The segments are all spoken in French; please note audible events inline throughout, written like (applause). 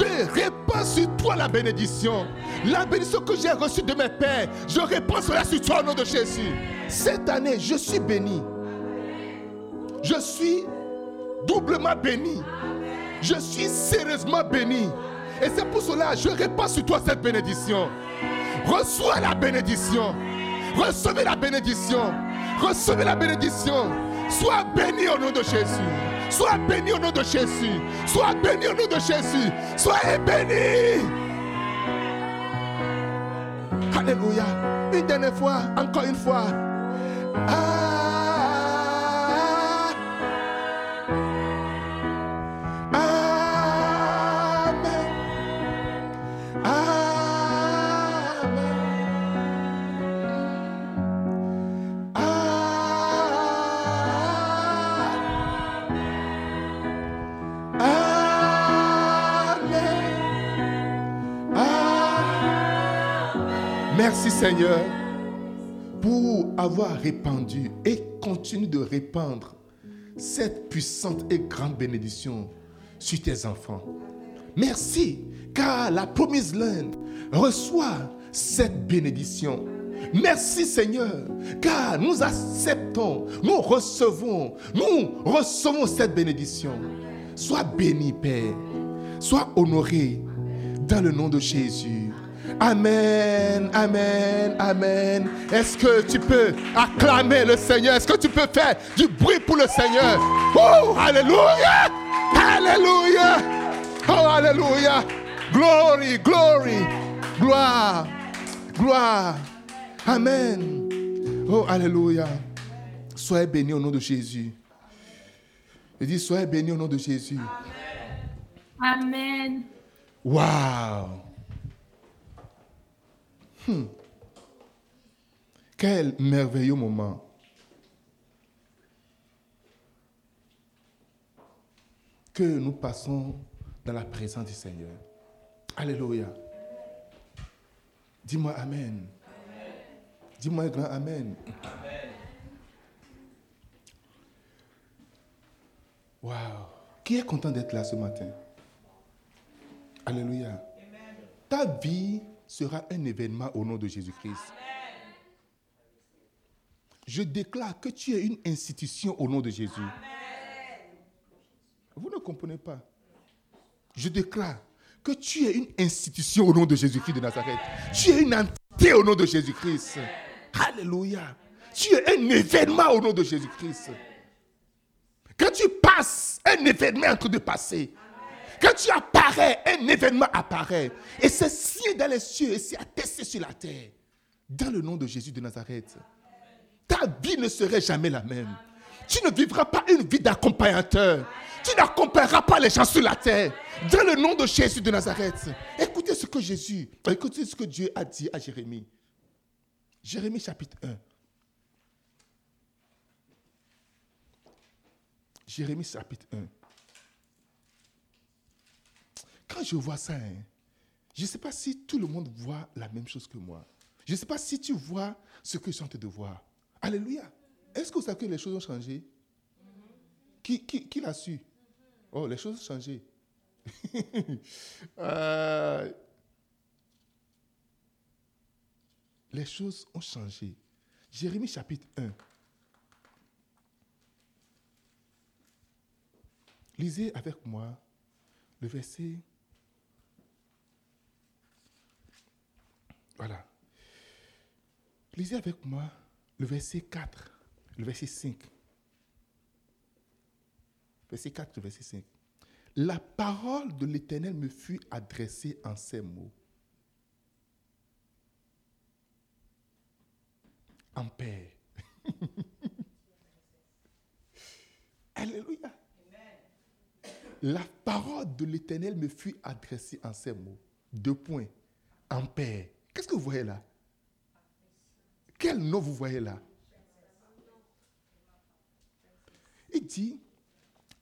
je répands sur toi la bénédiction. La bénédiction que j'ai reçue de mes pères, je répands cela sur toi au nom de Jésus. Cette année, je suis béni. Je suis doublement béni. Je suis sérieusement béni. Et c'est pour cela je répands sur toi cette bénédiction. Reçois la bénédiction. Recevez la bénédiction. Recevez la bénédiction. Sois béni au nom de Jésus. Sois béni au nom de Jésus. Sois béni au nom de Jésus. Soyez béni. Alléluia. Une dernière fois, encore une fois. Ah. Merci Seigneur pour avoir répandu et continue de répandre cette puissante et grande bénédiction sur tes enfants. Merci car la Promise Land reçoit cette bénédiction. Merci Seigneur, car nous acceptons, nous recevons, nous recevons cette bénédiction. Sois béni Père, sois honoré dans le nom de Jésus. Amen, amen, amen. Est-ce que tu peux acclamer le Seigneur? Est-ce que tu peux faire du bruit pour le Seigneur? Oh, alléluia! Alléluia! Oh, alléluia! Glory, glory, gloire, gloire. Amen. Oh, alléluia. Soyez bénis au nom de Jésus. Je dis, soyez bénis au nom de Jésus. Amen. Wow. Hmm. Quel merveilleux moment. Que nous passons dans la présence du Seigneur. Alléluia. Dis-moi Amen. Dis-moi un grand Amen. Amen. Wow. Qui est content d'être là ce matin? Alléluia. Ta vie sera un événement au nom de Jésus-Christ. Je déclare que tu es une institution au nom de Jésus. Vous ne comprenez pas. Je déclare que tu es une institution au nom de Jésus-Christ de Nazareth. Tu es une entité au nom de Jésus-Christ. Alléluia. Tu es un événement au nom de Jésus-Christ. Quand tu passes, un événement en train de passer. Quand tu apparais, un événement apparaît. Et c'est signé dans les cieux et c'est attesté sur la terre. Dans le nom de Jésus de Nazareth. Ta vie ne serait jamais la même. Tu ne vivras pas une vie d'accompagnateur. Tu n'accompagneras pas les gens sur la terre. Dans le nom de Jésus de Nazareth. Écoutez ce que Jésus, écoutez ce que Dieu a dit à Jérémie. Jérémie chapitre 1. Jérémie chapitre 1. Quand je vois ça, hein, je ne sais pas si tout le monde voit la même chose que moi. Je ne sais pas si tu vois ce que je suis en train de voir. Alléluia. Est-ce que vous savez que les choses ont changé? Qui, qui, l'a su? Oh, les choses ont changé. (laughs) Euh, les choses ont changé. Jérémie chapitre 1. Lisez avec moi le verset Voilà. Lisez avec moi le verset 4, le verset 5. Verset 4, le verset 5. La parole de l'Éternel me fut adressée en ces mots. En paix. (laughs) Alléluia. La parole de l'Éternel me fut adressée en ces mots. Deux points. En paix. Qu'est-ce que vous voyez là? Quel nom vous voyez là? Il dit,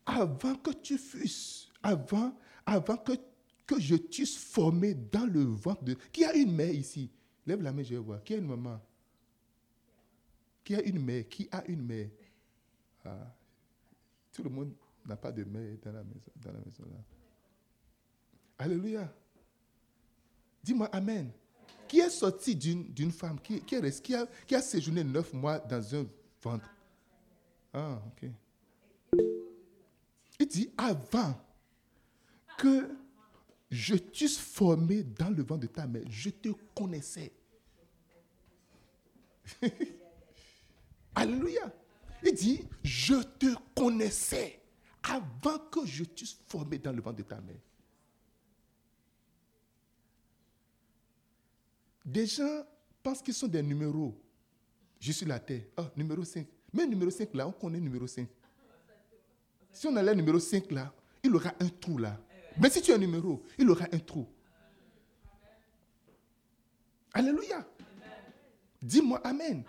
avant que tu fusses, avant, avant que, que je t'eusse formé dans le ventre de... Qui a une mère ici? Lève la main, je vais voir. Qui a une maman? Qui a une mère? Qui a une mère? Ah, Tout le monde n'a pas de mère dans la maison, dans la maison là. Alléluia. Dis-moi Amen. Qui est sorti d'une femme, qui, qui, qui, a, qui a séjourné neuf mois dans un ventre Ah, ok. Il dit, avant que je t'eusse formé dans le ventre de ta mère, je te connaissais. (laughs) Alléluia. Il dit, je te connaissais avant que je t'eusse formé dans le ventre de ta mère. Des gens pensent qu'ils sont des numéros. Je suis la terre. Oh, numéro 5. Mais numéro 5 là, on connaît numéro 5. Si on a le numéro 5 là, il aura un trou là. Mais si tu as un numéro, il aura un trou. Alléluia. Dis-moi Amen.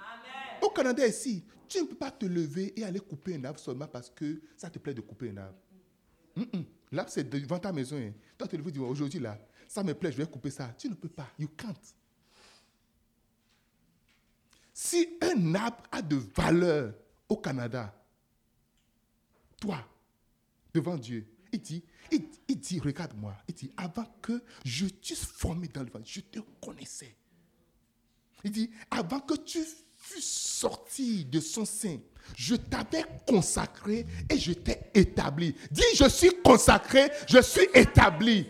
Au Canada ici, tu ne peux pas te lever et aller couper un arbre seulement parce que ça te plaît de couper un arbre. L'arbre, c'est devant ta maison. Hein. Toi, tu te dis, aujourd'hui, là, ça me plaît, je vais couper ça. Tu ne peux pas. You can't. Si un arbre a de valeur au Canada, toi, devant Dieu, il dit, il, dit, regarde-moi, il dit, avant que je t'eusse formé dans le ventre, je te connaissais. Il dit, avant que tu fus sorti de son sein, je t'avais consacré et je t'ai établi. Dis, je suis consacré, je suis établi.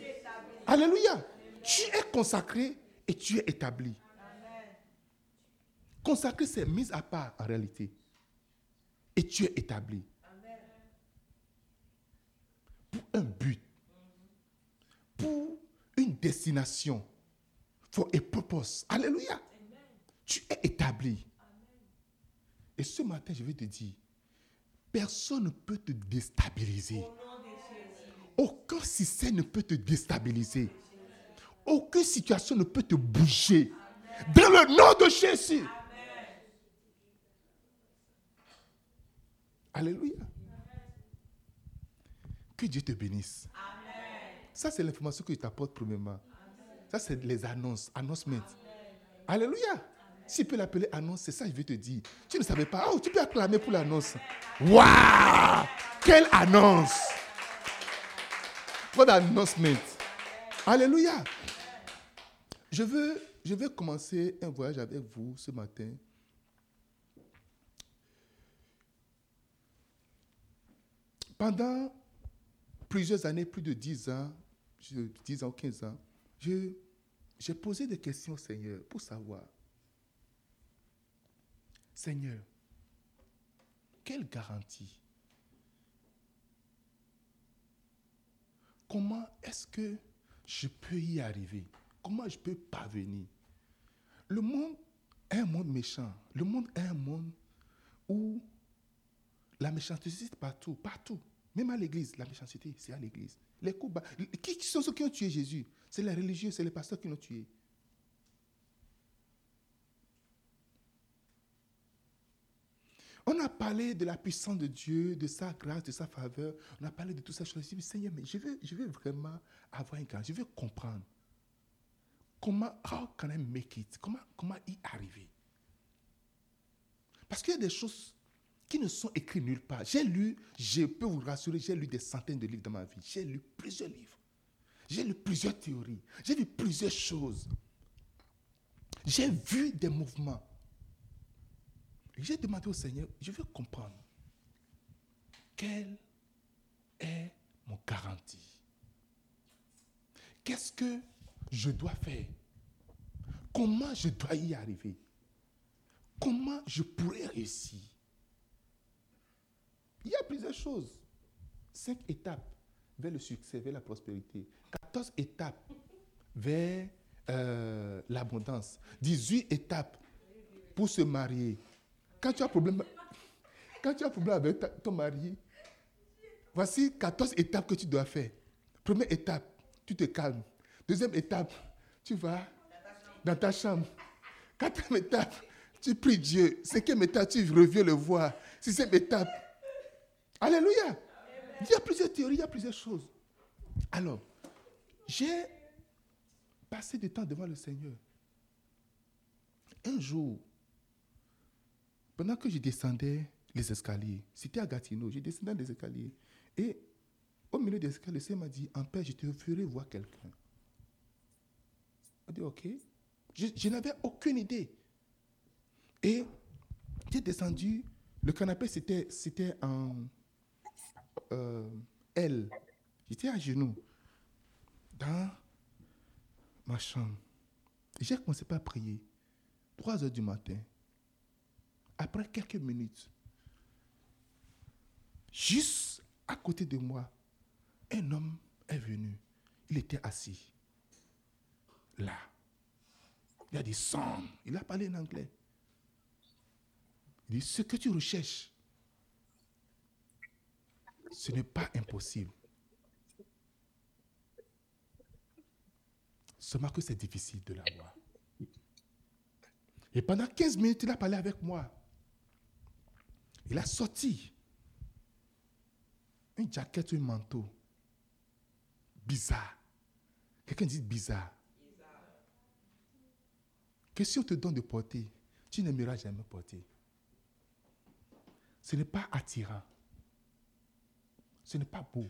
Alléluia. Tu es consacré et tu es établi. Consacré, c'est mise à part en réalité. Et tu es établi. Pour un but. Pour une destination. For a purpose. Alléluia. Tu es établi. Et ce matin, je vais te dire, personne ne peut te déstabiliser. Aucun système ne peut te déstabiliser. Aucune situation ne peut te bouger. Dans le nom de Jésus. Alléluia. Que Dieu te bénisse. Ça, c'est l'information que je t'apporte premièrement. Ça, c'est les annonces, announcements. Alléluia. Si tu peux l'appeler annonce, c'est ça que je vais te dire. Tu ne savais pas. Oh, tu peux acclamer pour l'annonce. Waouh! Quelle annonce! What announcement. Alléluia. Je veux, je vais commencer un voyage avec vous ce matin Pendant plusieurs années, plus de 10 ans, 10 ans, 15 ans, j'ai posé des questions au Seigneur pour savoir, Seigneur, quelle garantie? Comment est-ce que je peux y arriver? Comment je peux parvenir? Le monde est un monde méchant. Le monde est un monde où la méchanceté, c'est partout, partout. Même à l'église, la méchanceté, c'est à l'église. Les coups Qui sont ceux qui ont tué Jésus? C'est les religieux, c'est les pasteurs qui l'ont tué. On a parlé de la puissance de Dieu, de sa grâce, de sa faveur. On a parlé de ces choses. Je dit, Seigneur, mais je veux, je veux vraiment avoir une grâce. Je veux comprendre. Comment, how can I make it? Comment, comment y arriver? Parce qu'il y a des choses qui ne sont écrits nulle part. J'ai lu, je peux vous rassurer, j'ai lu des centaines de livres dans ma vie. J'ai lu plusieurs livres. J'ai lu plusieurs théories. J'ai vu plusieurs choses. J'ai vu des mouvements. J'ai demandé au Seigneur, je veux comprendre quelle est mon garantie? Qu'est-ce que je dois faire? Comment je dois y arriver? Comment je pourrais réussir? Il y a plusieurs choses. Cinq étapes vers le succès, vers la prospérité. 14 étapes vers euh, l'abondance. 18 étapes pour se marier. Quand tu as problème, quand tu as problème avec ton mari, voici 14 étapes que tu dois faire. Première étape, tu te calmes. Deuxième étape, tu vas dans ta chambre. Quatrième étape, tu pries Dieu. Cinquième étape, tu reviens le voir. Sixième étape, Alléluia. Il y a plusieurs théories, il y a plusieurs choses. Alors, j'ai passé du temps devant le Seigneur. Un jour, pendant que je descendais les escaliers, c'était à Gatineau, je descendais les escaliers et Au milieu des escaliers, le Seigneur m'a dit, en paix, je te ferai voir quelqu'un. Je dit, ok. Je, n'avais aucune idée. Et j'ai descendu. Le canapé, c'était en euh, L. J'étais à genoux dans ma chambre. J'ai commencé à prier. 3 heures du matin. Après quelques minutes, juste à côté de moi, un homme est venu. Il était assis. Là. Il a dit sang. Il a parlé en anglais. Il dit ce que tu recherches, ce n'est pas impossible. Seulement que c'est difficile de l'avoir. Et pendant 15 minutes, il a parlé avec moi. Il a sorti une jaquette, un manteau. Bizarre. Quelqu'un dit bizarre. Que si on te donne de porter, tu n'aimeras jamais porter. Ce n'est pas attirant. Ce n'est pas beau.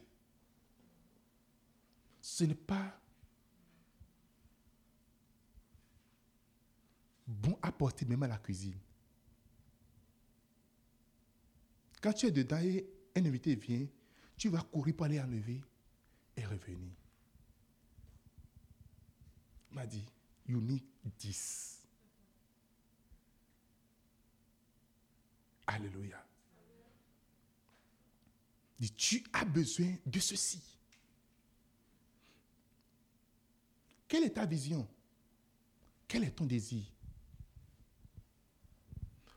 Ce n'est pas bon à porter même à la cuisine. Quand tu es dedans et un invité vient, tu vas courir pour aller enlever et revenir. Il m'a dit, you need 10. Alléluia. Tu as besoin de ceci. Quelle est ta vision? Quel est ton désir?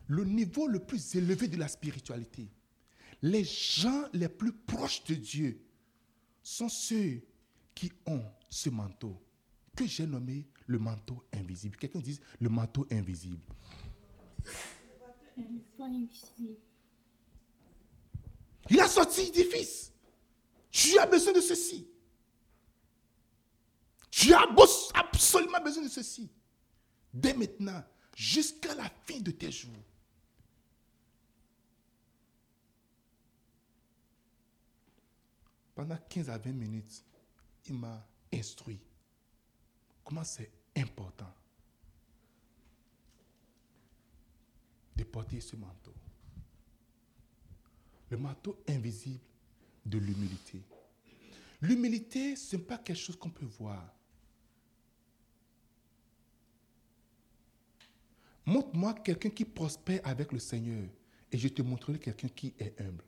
Le niveau le plus élevé de la spiritualité. Les gens les plus proches de Dieu sont ceux qui ont ce manteau que j'ai nommé le manteau invisible. Quelqu'un dit le manteau invisible. Il a sorti, il dit fils, tu as besoin de ceci. Tu as absolument besoin de ceci. Dès maintenant, jusqu'à la fin de tes jours. Pendant 15 à 20 minutes, il m'a instruit comment c'est important de porter ce manteau. Le manteau invisible de l'humilité. L'humilité, ce n'est pas quelque chose qu'on peut voir. Montre-moi quelqu'un qui prospère avec le Seigneur et je te montrerai quelqu'un qui est humble.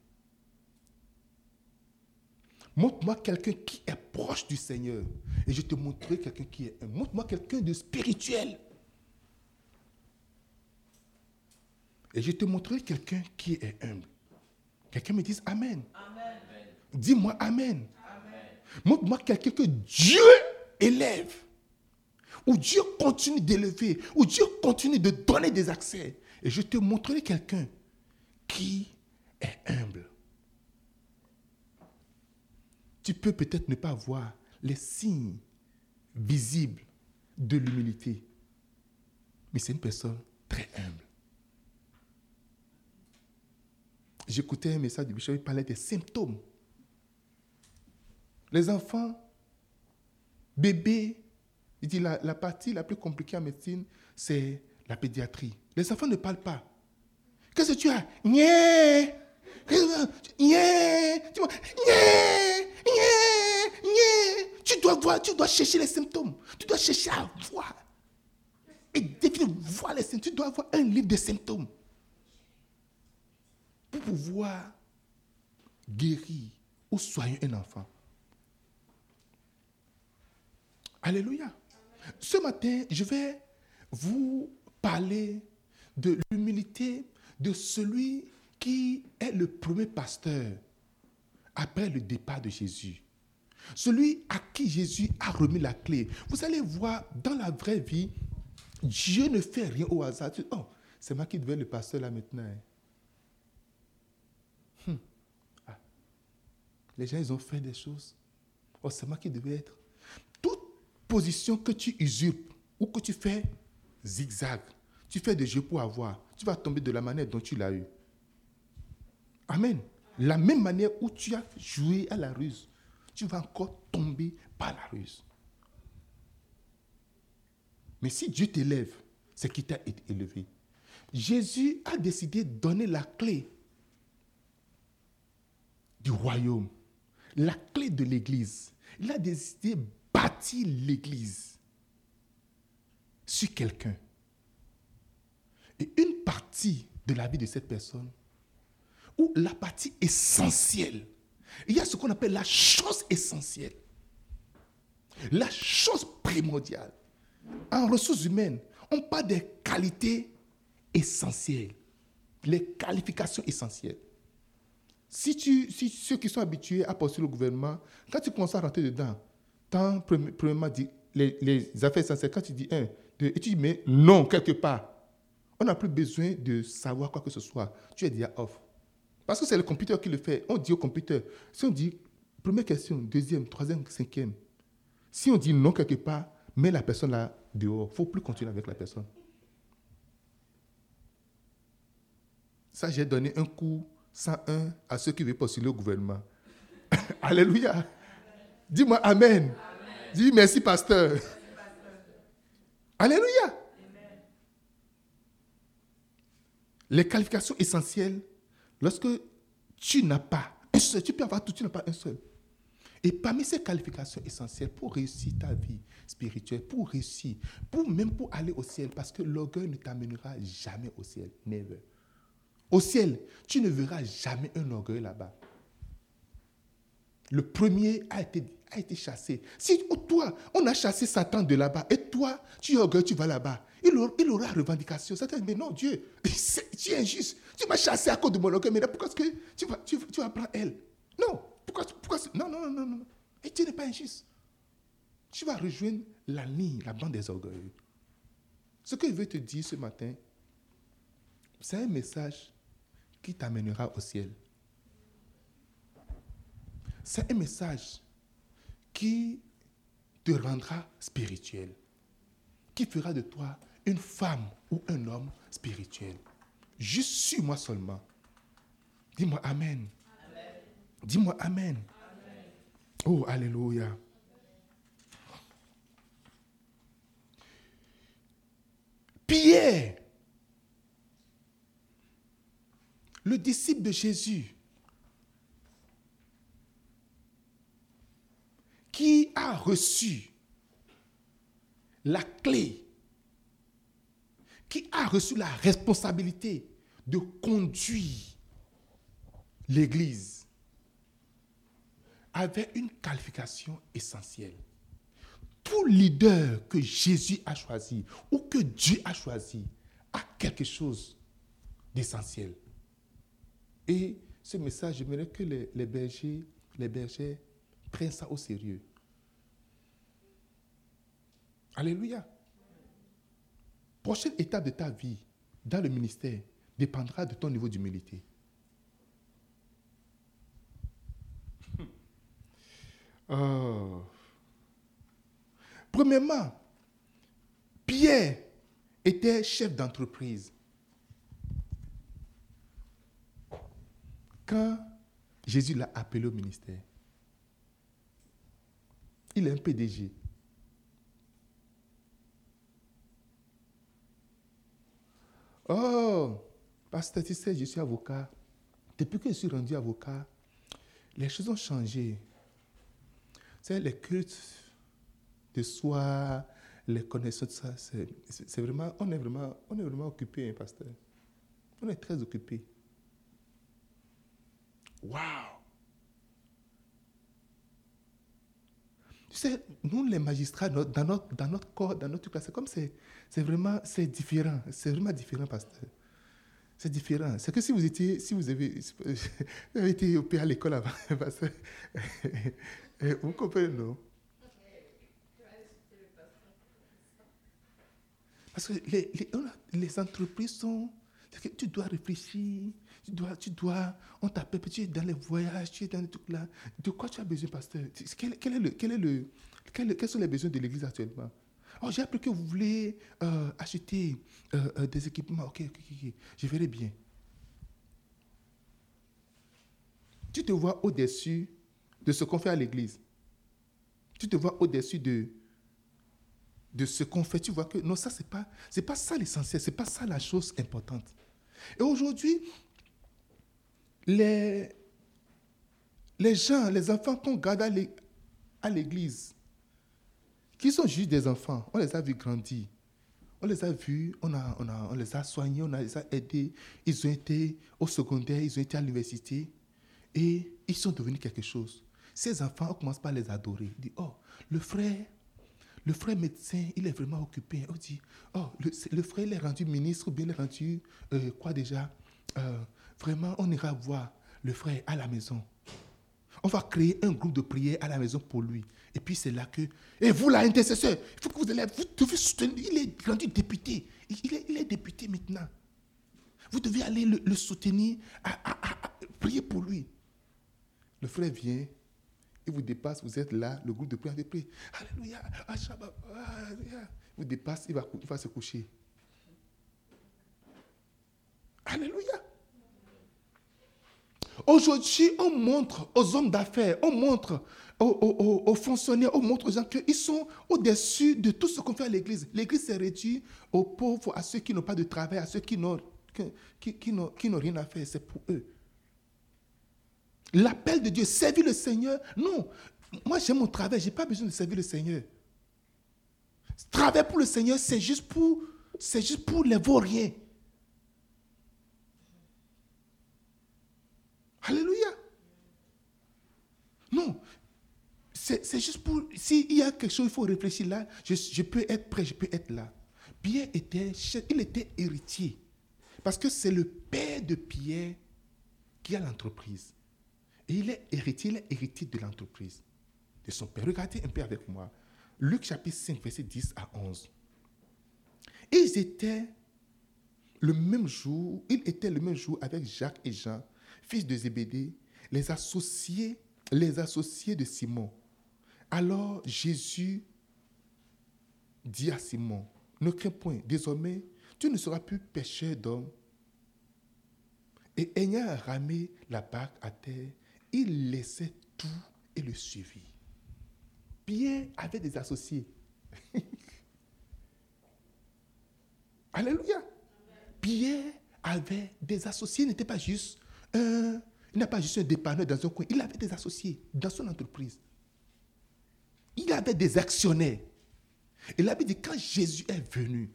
Montre-moi quelqu'un qui est proche du Seigneur. Et je te montrerai quelqu'un qui est Montre-moi quelqu'un de spirituel. Et je te montrerai quelqu'un qui est humble. Quelqu'un me dise Amen. Dis-moi Amen. Montre-moi quelqu'un que Dieu élève. Ou Dieu continue d'élever. Ou Dieu continue de donner des accès. Et je te montrerai quelqu'un qui est humble tu peux peut-être ne pas voir les signes visibles de l'humilité. Mais c'est une personne très humble. J'écoutais un message du bishop, il parlait des symptômes. Les enfants, bébés, il dit la, partie la plus compliquée en médecine, c'est la pédiatrie. Les enfants ne parlent pas. Qu'est-ce que tu as? Nyeh tu dois voir, tu dois chercher les symptômes. Tu dois chercher à voir. Et dès que tu vois les symptômes, tu dois avoir un livre de symptômes. Pour pouvoir guérir ou soigner un enfant. Alléluia. Ce matin, je vais vous parler de l'humilité de celui qui est le premier pasteur après le départ de Jésus. Celui à qui Jésus a remis la clé. Vous allez voir, dans la vraie vie, Dieu ne fait rien au hasard. Oh, c'est moi qui devais le pasteur là maintenant. Hein. Hmm. Ah. Les gens, ils ont fait des choses. Oh, c'est moi qui devais être. Toute position que tu usurpes ou que tu fais zigzag, tu fais des jeux pour avoir, tu vas tomber de la manière dont tu l'as eu. Amen. La même manière où tu as joué à la ruse tu vas encore tomber par la ruse. Mais si Dieu t'élève, c'est qu'il t'a élevé. Jésus a décidé de donner la clé du royaume, la clé de l'Église. Il a décidé de bâtir l'Église sur quelqu'un. Et une partie de la vie de cette personne, ou la partie essentielle, il y a ce qu'on appelle la chose essentielle, la chose primordiale. En ressources humaines, on parle des qualités essentielles, les qualifications essentielles. Si, tu, si ceux qui sont habitués à postuler au gouvernement, quand tu commences à rentrer dedans, tant, premièrement, les, les affaires essentielles, quand tu dis un, deux, et tu dis mais non quelque part, on n'a plus besoin de savoir quoi que ce soit. Tu es déjà off. Parce que c'est le computer qui le fait. On dit au computer, si on dit première question, deuxième, troisième, cinquième, si on dit non quelque part, mets la personne là dehors. Il ne faut plus continuer avec la personne. Ça, j'ai donné un coup 101 à ceux qui veulent postuler au gouvernement. (laughs) Alléluia. Dis-moi Amen. Dis merci, pasteur. Alléluia. Les qualifications essentielles, lorsque tu n'as pas un seul, tu peux avoir tout, tu n'as pas un seul. Et parmi ces qualifications essentielles pour réussir ta vie spirituelle, pour réussir, pour même pour aller au ciel, parce que l'orgueil ne t'amènera jamais au ciel. Never. Au ciel, tu ne verras jamais un orgueil là-bas. Le premier a été, a été chassé. Si toi, on a chassé Satan de là-bas, et toi, tu es orgueilleux, tu vas là-bas, il aura, revendication. Satan mais non, Dieu, (laughs) tu es injuste. Tu m'as chassé à cause de mon orgueil, mais pourquoi est-ce que tu vas, tu, prendre elle? Non, pourquoi, pourquoi Non, non, non, non, non. Et tu n'es pas injuste. Tu vas rejoindre la ligne, la bande des orgueils. Ce que je veux te dire ce matin, c'est un message qui t'amènera au ciel. C'est un message qui te rendra spirituel, qui fera de toi une femme ou un homme spirituel. Juste suis-moi seulement. Dis-moi Amen. Dis-moi Amen. Oh, Alléluia. Pierre, le disciple de Jésus, qui a reçu la clé, qui a reçu la responsabilité de conduire l'Église avait une qualification essentielle. Tout leader que Jésus a choisi ou que Dieu a choisi a quelque chose d'essentiel. Et ce message, j'aimerais que les, les, bergers, les bergers prennent ça au sérieux. Alléluia. Prochaine étape de ta vie dans le ministère dépendra de ton niveau d'humilité. (laughs) Oh. Premièrement, Pierre était chef d'entreprise. Quand Jésus l'a appelé au ministère, il est un PDG. Oh, pasteur, tu sais, je suis avocat. Depuis que je suis rendu avocat, les choses ont changé. C'est les cultes de soi, les connaissances, ça, c'est on est vraiment, on est vraiment occupé, hein, pasteur. On est très occupé. Waouh! Tu sais, nous, les magistrats, dans notre, dans notre corps, dans notre classe, c'est comme c'est, c'est vraiment, c'est différent. C'est vraiment différent, pasteur. C'est différent. C'est que si vous étiez, si vous avez, (laughs) vous avez été opéré à l'école avant, (laughs) pasteur, vous comprenez, non? Parce que les, les, entreprises sont... Tu dois réfléchir, tu dois, tu dois, on t'appelle, tu es dans les voyages, tu es dans les trucs là. De quoi tu as besoin, pasteur? Quel, est le, quel est le, Quels sont les besoins de l'Église actuellement? Oh, j'ai appris que vous voulez euh, acheter euh, euh, des équipements. Ok, ok, ok, je verrai bien. Tu te vois au-dessus de ce qu'on fait à l'Église. Tu te vois au-dessus de, de ce qu'on fait. Tu vois que non, ça, ce n'est pas, pas ça l'essentiel. Ce n'est pas ça la chose importante. Et aujourd'hui, les, gens, les enfants qu'on garde à l'église, qui sont juste des enfants, on les a vus grandir. On les a vus, on, a, on, a, on les a soignés, on les a aidés. Ils ont été au secondaire, ils ont été à l'université et ils sont devenus quelque chose. Ces enfants, on commence pas à les adorer. On dit, oh, le frère, le frère médecin, il est vraiment occupé. On dit, oh, le, frère, il est rendu ministre ou bien il est rendu, euh, quoi déjà euh, Vraiment, on ira voir le frère à la maison. On va créer un groupe de prière à la maison pour lui. Et puis c'est là que, et vous l'intercesseur, il faut que vous allez, vous devez soutenir, il est rendu député. Il est, il est député maintenant. Vous devez aller le, soutenir, à, prier pour lui. Le frère vient, il vous dépasse, vous êtes là, le groupe de prière, de prier. Alléluia, il vous dépasse, il va, il va se coucher. Alléluia. Aujourd'hui, on montre aux hommes d'affaires, on montre aux, fonctionnaires, on montre aux gens qu'ils sont au-dessus de tout ce qu'on fait à l'Église. L'Église s'est réduite aux pauvres, à ceux qui n'ont pas de travail, à ceux qui n'ont qui, qui, rien à faire. C'est pour eux. L'appel de Dieu, servir le Seigneur, non. Moi, j'ai mon travail, je n'ai pas besoin de servir le Seigneur. Travailler pour le Seigneur, c'est juste pour, c'est juste pour les vauriens. Alléluia. Non. C'est juste pour. S'il y a quelque chose, il faut réfléchir là. Je, peux être prêt, je peux être là. Pierre était, il était héritier. Parce que c'est le père de Pierre qui a l'entreprise. Et il est héritier, il est héritier de l'entreprise, de son père. Regardez un peu avec moi. Luc chapitre 5, verset 10 à 11. Ils étaient le même jour, il était le même jour avec Jacques et Jean, fils de Zébédée, les associés, les associés de Simon. Alors Jésus dit à Simon, ne crains point, désormais, tu ne seras plus pécheur d'hommes. Et ayant ramé la barque à terre, il laissait tout et le suivit. Pierre avait des associés. (laughs) Alléluia. Pierre avait des associés, n'était pas juste un, il n'a pas juste un dépanneur dans un coin, il avait des associés dans son entreprise. Il avait des actionnaires. Et la Bible dit, quand Jésus est venu,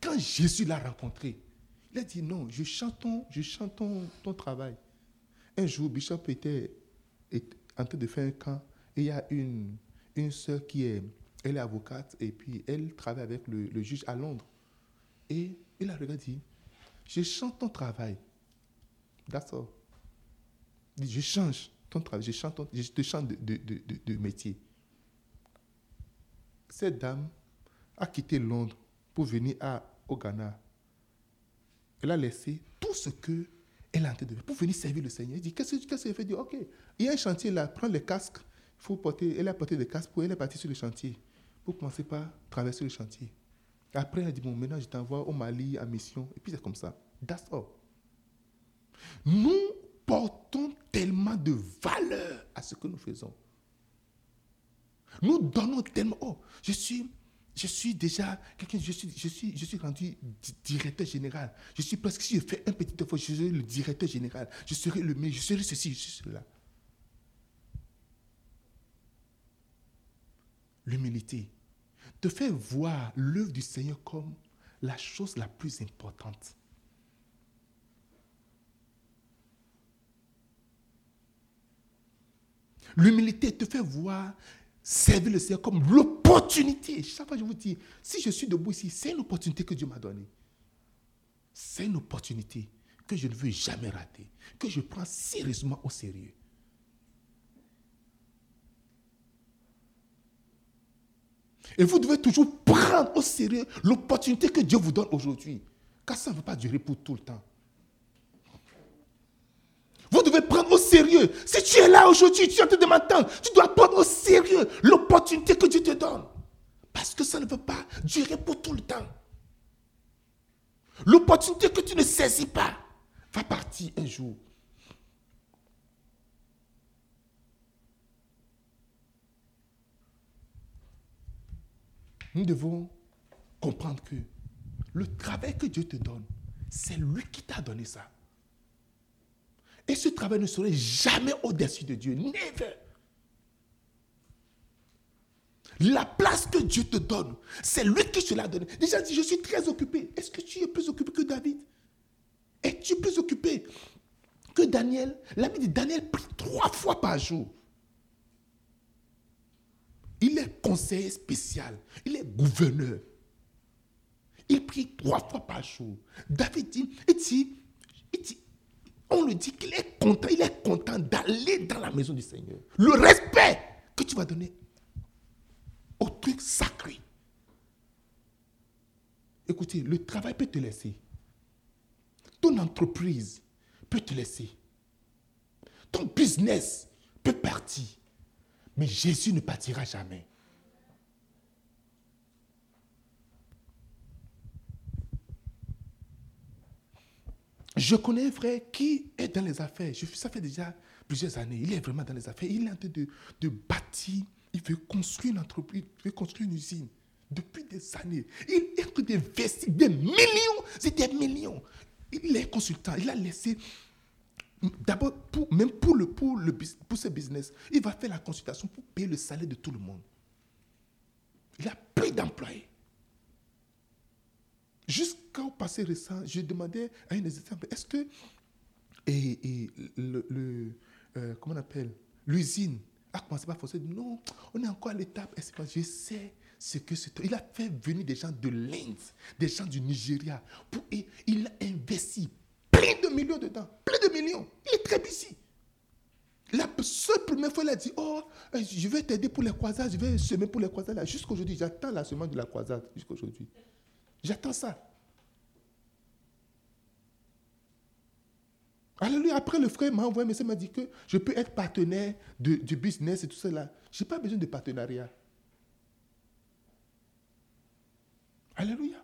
quand Jésus l'a rencontré, il a dit, non, je chante ton, travail. Un jour, Bishop était, en train de faire un camp il y a une, une soeur qui est, elle est avocate et puis elle travaille avec le, le juge à Londres. Et il a regardé, je chante ton travail. That's. Je change ton travail, je, chante je te chante de, de, de, métier. Cette dame a quitté Londres pour venir à, au Ghana. Elle a laissé tout ce que elle a en train de faire pour venir servir le Seigneur. Elle dit, qu'est-ce qu'elle fait dit, ok, il y a un chantier là, prends les casques. Faut porter, elle a porté des casques pour elle est partie sur le chantier. Pour commencer par traverser le chantier. Après, elle a dit, bon, maintenant je t'envoie au Mali en mission. Et puis c'est comme ça. That's. Nous portons tellement de valeur à ce que nous faisons. Nous donnons tellement. Oh, je suis, je suis déjà quelqu'un, je suis, je, suis, je suis rendu directeur général. Je suis presque, si je fais un petit effort, je serai le directeur général. Je serai le meilleur, je serai ceci, je suis cela. L'humilité te fait voir l'œuvre du Seigneur comme la chose la plus importante. L'humilité te fait voir servir le Seigneur comme l'opportunité. Chaque fois, je vous dis, si je suis debout ici, c'est une opportunité que Dieu m'a donnée. C'est une opportunité que je ne veux jamais rater, que je prends sérieusement au sérieux. Et vous devez toujours prendre au sérieux l'opportunité que Dieu vous donne aujourd'hui. Car ça ne va pas durer pour tout le temps prendre au sérieux. Si tu es là aujourd'hui, tu es en train de m'entendre, tu dois prendre au sérieux l'opportunité que Dieu te donne. Parce que ça ne veut pas durer pour tout le temps. L'opportunité que tu ne saisis pas va partir un jour. Nous devons comprendre que le travail que Dieu te donne, c'est lui qui t'a donné ça. Et ce travail ne serait jamais au-dessus de Dieu. Never. La place que Dieu te donne, c'est lui qui te l'a donné. Déjà dit, je suis très occupé. Est-ce que tu es plus occupé que David? Es-tu plus occupé que Daniel? L'ami dit, Daniel prie trois fois par jour. Il est conseiller spécial. Il est gouverneur. Il prie trois fois par jour. David dit, il dit, il dit on le dit qu'il est content, il est content d'aller dans la maison du Seigneur. Le respect que tu vas donner au truc sacré. Écoutez, le travail peut te laisser. Ton entreprise peut te laisser. Ton business peut partir. Mais Jésus ne partira jamais. Je connais un frère qui est dans les affaires. ça fait déjà plusieurs années. Il est vraiment dans les affaires. Il est en train de, de bâtir. Il veut construire une entreprise. Il veut construire une usine. Depuis des années. Il est en train d'investir des millions. C'est des millions. Il est consultant. Il a laissé. D'abord, même pour, le, pour, le, pour ce business, il va faire la consultation pour payer le salaire de tout le monde. Il a plein d'employés. Jusqu'au passé récent, je demandais à une exemple, est-ce que et, le, euh, comment on appelle, l'usine a commencé par forcer Non, on est encore à l'étape. Je sais ce que c'est? Il a fait venir des gens de l'Inde, des gens du Nigeria. Pour, et il a investi plein de millions dedans. Plein de millions. Il est très busy. La seule première fois, il a dit Oh, euh, je vais t'aider pour les croisades, je vais semer pour les croisades. Jusqu'aujourd'hui, j'attends la semence de la croisade. Jusqu'aujourd'hui. J'attends ça. Alléluia. Après, le frère m'a envoyé un message, m'a dit que je peux être partenaire du business et tout cela. Je n'ai pas besoin de partenariat. Alléluia.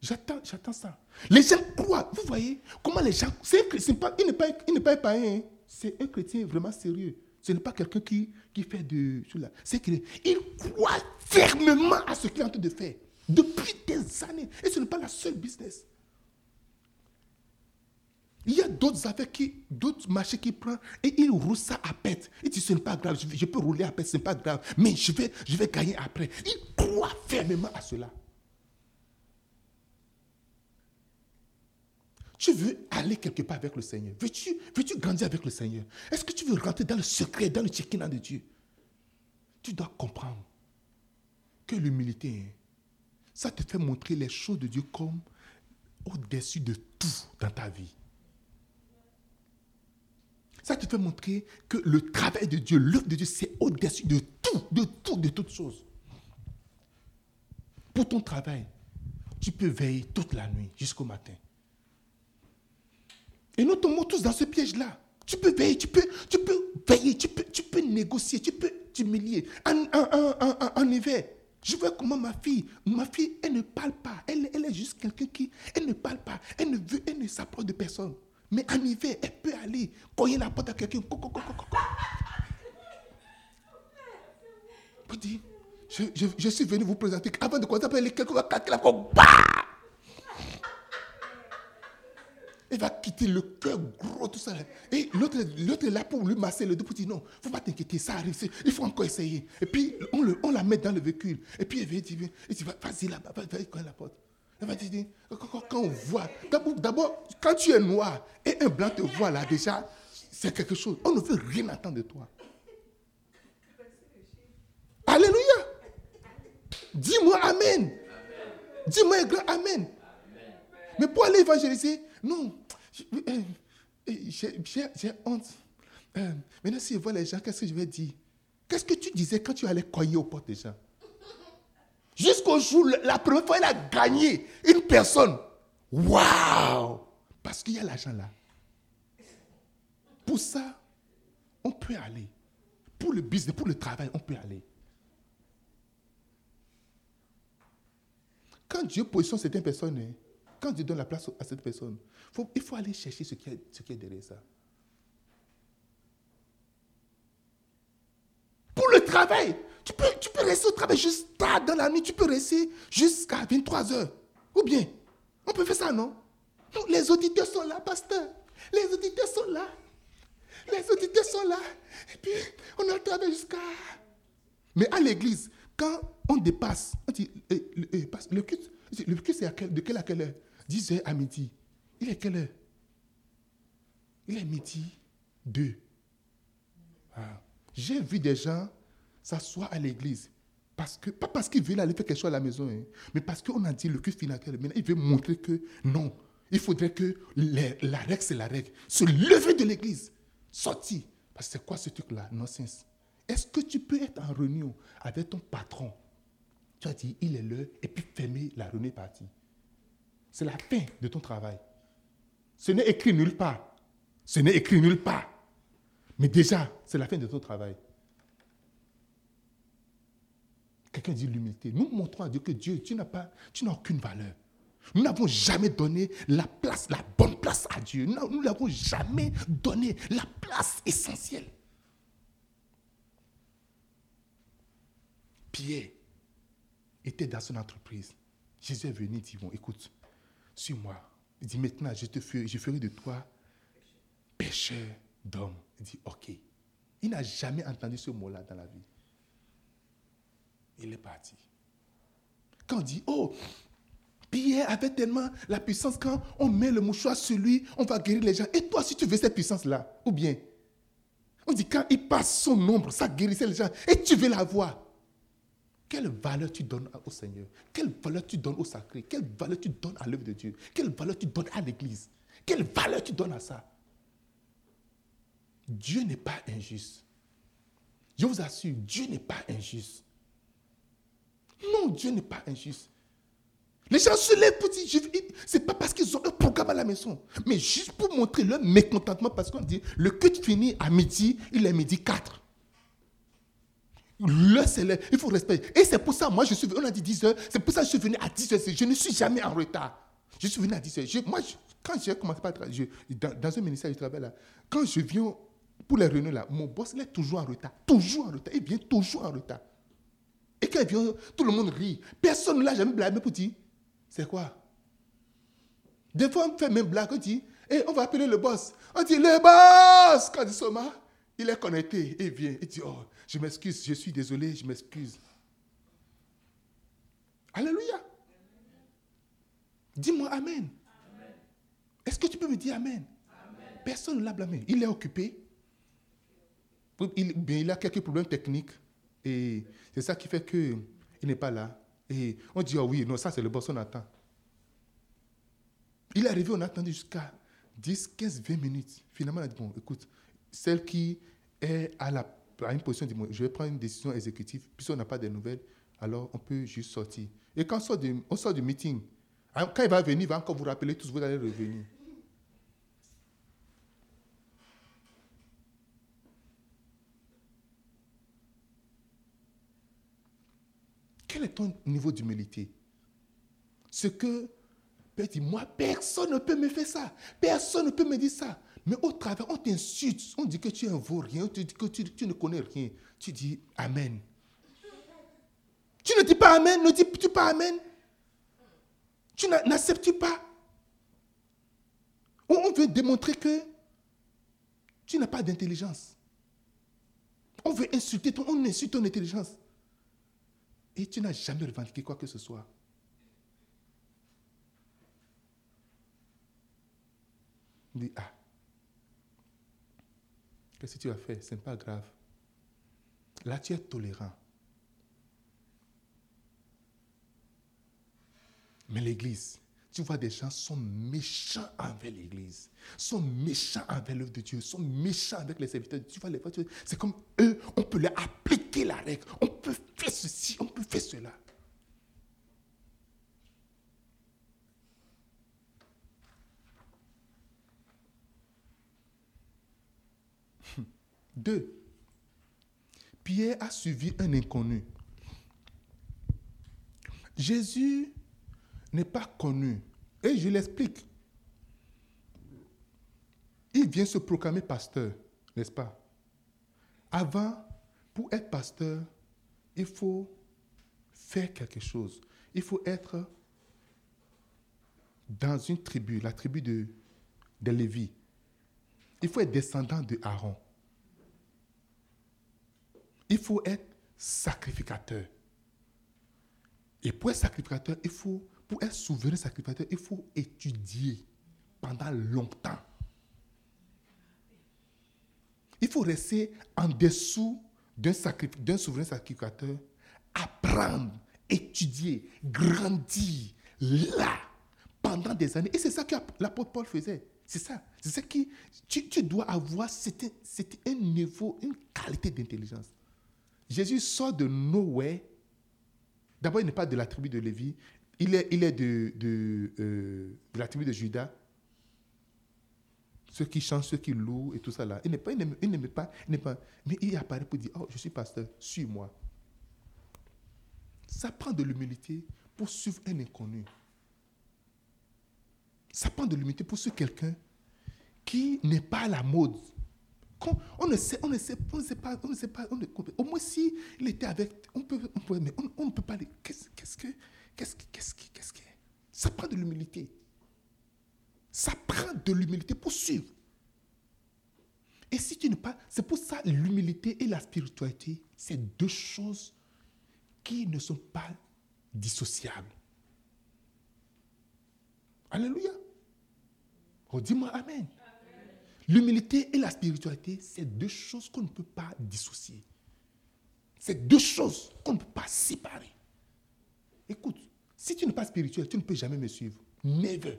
J'attends, j'attends ça. Les gens croient. Vous voyez comment les gens. C'est, pas, il n'est pas, il pas un païen. Hein. C'est un chrétien vraiment sérieux. Ce n'est pas quelqu'un qui, qui fait de. C'est qu'il croit fermement à ce qu'il est en train de faire. Depuis des années. Et ce n'est pas la seule business. Il y a d'autres affaires qui, d'autres marchés qui prend et il roule ça à pète. Il dit ce n'est pas grave, je, peux rouler à pète, ce n'est pas grave, mais je vais, je vais gagner après. Il croit fermement à cela. Tu veux aller quelque part avec le Seigneur Veux-tu veux grandir avec le Seigneur? Est-ce que tu veux rentrer dans le secret, dans le check de Dieu? Tu dois comprendre que l'humilité, ça te fait montrer les choses de Dieu comme au-dessus de tout dans ta vie. Ça te fait montrer que le travail de Dieu, l'œuvre de Dieu, c'est au-dessus de tout, de tout, de toutes choses. Pour ton travail, tu peux veiller toute la nuit jusqu'au matin. Et nous tombons tous dans ce piège-là. Tu peux veiller, tu peux, tu peux veiller, tu peux, tu peux négocier, tu peux t'humilier. En, en, hiver, je vois comment ma fille, ma fille, elle ne parle pas. Elle, elle est juste quelqu'un qui, elle ne parle pas. Elle ne veut, elle ne s'approche de personne. Mais en hiver, elle peut aller cogner la porte à quelqu'un. Vous dites, je, suis venu vous présenter. Avant de commencer, quelqu'un va la porte. Elle va quitter le cœur gros, tout ça. Et l'autre est là pour lui masser le dos pour dire non, il ne faut pas t'inquiéter, ça arrive, il faut encore essayer. Et puis on, le, on la met dans le véhicule. Et puis elle dit, vas-y là-bas, vas-y, la porte. Elle va dire, quand on voit, d'abord, quand tu es noir et un blanc te voit là, déjà, c'est quelque chose. On ne veut rien attendre de toi. Alléluia. Dis-moi Amen. Dis-moi un grand Amen. Mais pour aller évangéliser, non. J'ai honte. Euh, maintenant, si je vois les gens, qu'est-ce que je vais dire? Qu'est-ce que tu disais quand tu allais cogner aux portes des gens? Jusqu'au jour, la première fois, il a gagné une personne. Waouh Parce qu'il y a l'argent là. Pour ça, on peut aller. Pour le business, pour le travail, on peut aller. Quand Dieu positionne certaines personnes, hein, quand Dieu donne la place à cette personne, il faut aller chercher ce qui, est, ce derrière ça. Pour le travail, tu peux, tu peux rester au travail juste tard dans la nuit. Tu peux rester jusqu'à 23 heures. Ou bien, on peut faire ça, non? Non, les auditeurs sont là, pasteur. Les auditeurs sont là. Les auditeurs sont là. Et puis, on a le travail jusqu'à... Mais à l'église, quand on dépasse, on dit, eh, eh, le culte, le culte c'est de quelle à quelle heure? 10 heures à midi. Il est quelle heure? Il est midi 2. Ah. J'ai vu des gens s'asseoir à l'église. Parce que, pas parce qu'ils veulent aller faire quelque chose à la maison, hein, mais parce qu'on a dit le culte final. Maintenant, il veut montrer que non, il faudrait que la règle, c'est la règle. Se lever de l'église, sortir. Parce que c'est quoi ce truc-là? Nonsense. Est-ce que tu peux être en réunion avec ton patron? Tu as dit, il est l'heure, et puis fermer la réunion partie. C'est la fin de ton travail. Ce n'est écrit nulle part. Ce n'est écrit nulle part. Mais déjà, c'est la fin de ton travail. Quelqu'un dit l'humilité. Nous montrons à Dieu que Dieu, tu n'as pas, tu n'as aucune valeur. Nous n'avons jamais donné la place, la bonne place à Dieu. Nous n'avons jamais donné la place essentielle. Pierre était dans son entreprise. Jésus est venu et dit, bon, écoute, suis-moi. Il dit, maintenant, je, te ferai, je ferai de toi pécheur d'hommes. Il dit, ok. Il n'a jamais entendu ce mot-là dans la vie. Il est parti. Quand on dit, oh, Pierre avait tellement la puissance, quand on met le mouchoir sur lui, on va guérir les gens. Et toi, si tu veux cette puissance-là, ou bien, on dit, quand il passe son nombre, ça guérissait les gens, et tu veux la voir. Quelle valeur tu donnes au Seigneur? Quelle valeur tu donnes au sacré? Quelle valeur tu donnes à l'œuvre de Dieu? Quelle valeur tu donnes à l'Église? Quelle valeur tu donnes à ça? Dieu n'est pas injuste. Je vous assure, Dieu n'est pas injuste. Non, Dieu n'est pas injuste. Les gens se lèvent pour dire, c'est pas parce qu'ils ont un programme à la maison, mais juste pour montrer leur mécontentement parce qu'on dit, le culte finit à midi, il est midi 4. Le c'est il faut respecter. Et c'est pour ça, moi, je suis venu, on a dit 10 heures, c'est pour ça que je suis venu à 10 heures. Je ne suis jamais en retard. Je suis venu à 10 heures. moi, quand j'ai commencé à travailler, dans, dans, un ministère, je travaille là, quand je viens pour les réunions là, mon boss, il est toujours en retard. Toujours en retard. Il vient toujours en retard. Et quand il vient, tout le monde rit. Personne ne l'a jamais blâmé pour dire, c'est quoi? Des fois, on fait même blague, on dit, eh, on va appeler le boss. On dit, le boss Quand il soma, il est connecté. Il vient, il dit, oh, je m'excuse, je suis désolé, je m'excuse. Alléluia. Dis-moi Amen. Est-ce que tu peux me dire Amen, Personne ne l'a blâmé. Il est occupé. Il, il, a quelques problèmes techniques. Et c'est ça qui fait qu'il n'est pas là. Et on dit, oh oui, non, ça c'est le boss, on attend. Il est arrivé, on a attendu jusqu'à 10, 15, 20 minutes. Finalement, on a dit, bon, écoute, celle qui est à, la, à une position, dit, je vais prendre une décision exécutive, puisqu'on n'a pas de nouvelles, alors on peut juste sortir. Et quand on sort du, on sort du meeting, hein, quand il va venir, il va encore vous rappeler tous, vous allez revenir. Quel est ton niveau d'humilité? Ce que Père dit, moi, personne ne peut me faire ça. Personne ne peut me dire ça. Mais au travers, on t'insulte. On dit que tu es un vaurien. On te dit que tu, ne connais rien. Tu dis Amen. Tu ne dis pas Amen. Ne dis-tu pas Amen. Tu n'acceptes pas? On veut démontrer que tu n'as pas d'intelligence. On veut insulter ton, on insulte ton intelligence. Et tu n'as jamais revendiqué quoi que ce soit. On dit, ah, qu'est-ce que tu as fait Ce n'est pas grave. Là, tu es tolérant. Mais l'Église, tu vois des gens sont méchants envers l'Église, sont méchants envers l'œuvre de Dieu, sont méchants avec les serviteurs. Tu vois les c'est comme eux, on peut leur appliquer la règle, on peut faire ceci, on peut faire cela. Deux, Pierre a suivi un inconnu. Jésus n'est pas connu. Et je l'explique. Il vient se proclamer pasteur, n'est-ce pas? Avant, pour être pasteur, il faut faire quelque chose, il faut être dans une tribu, la tribu de, de Lévi. Il faut être descendant de Aaron. Il faut être sacrificateur. Et pour être sacrificateur, il faut, pour être souverain sacrificateur, il faut étudier pendant longtemps. Il faut rester en dessous d'un souverain sacrificateur, apprendre, étudier, grandir là pendant des années. Et c'est ça que l'apôtre Paul faisait. C'est ça. C'est ça qui. Tu, tu dois avoir. C'était un niveau, une qualité d'intelligence. Jésus sort de nowhere. D'abord, il n'est pas de la tribu de Lévi. Il est, il est de, de, euh, de la tribu de Judas ceux qui chantent, ceux qui louent et tout ça là. Il pas, n'aime pas, il pas, mais il apparaît pour dire, oh, je suis pasteur, suis-moi. Ça prend de l'humilité pour suivre un inconnu. Ça prend de l'humilité pour suivre quelqu'un qui n'est pas à la mode. On ne sait, on ne sait, on ne sait pas, on ne sait pas. au moins si il était avec, on peut, on peut mais on, ne peut pas. Qu'est-ce que, qu'est-ce que, qu'est-ce que, qu'est-ce que, ça prend de l'humilité. Ça prend de l'humilité pour suivre. Et si tu ne pas, c'est pour ça l'humilité et la spiritualité, c'est deux choses qui ne sont pas dissociables. Alléluia. Oh, dis-moi Amen. L'humilité et la spiritualité, c'est deux choses qu'on ne peut pas dissocier. C'est deux choses qu'on ne peut pas séparer. Écoute, si tu n'es pas spirituel, tu ne peux jamais me suivre. Never.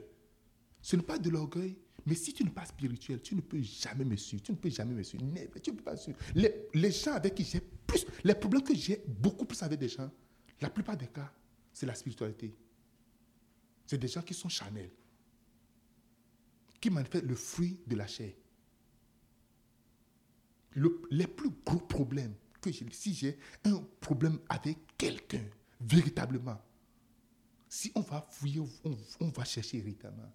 Ce n'est pas de l'orgueil, mais si tu n'es pas spirituel, tu ne peux jamais me suivre. Tu ne peux jamais me suivre. Tu ne peux pas suivre. Les, gens avec qui j'ai plus, les problèmes que j'ai beaucoup plus avec des gens, la plupart des cas, c'est la spiritualité. C'est des gens qui sont charnels, qui manifestent le fruit de la chair. les plus gros problèmes que j'ai, si j'ai un problème avec quelqu'un, véritablement, si on va fouiller, on, on va chercher véritablement,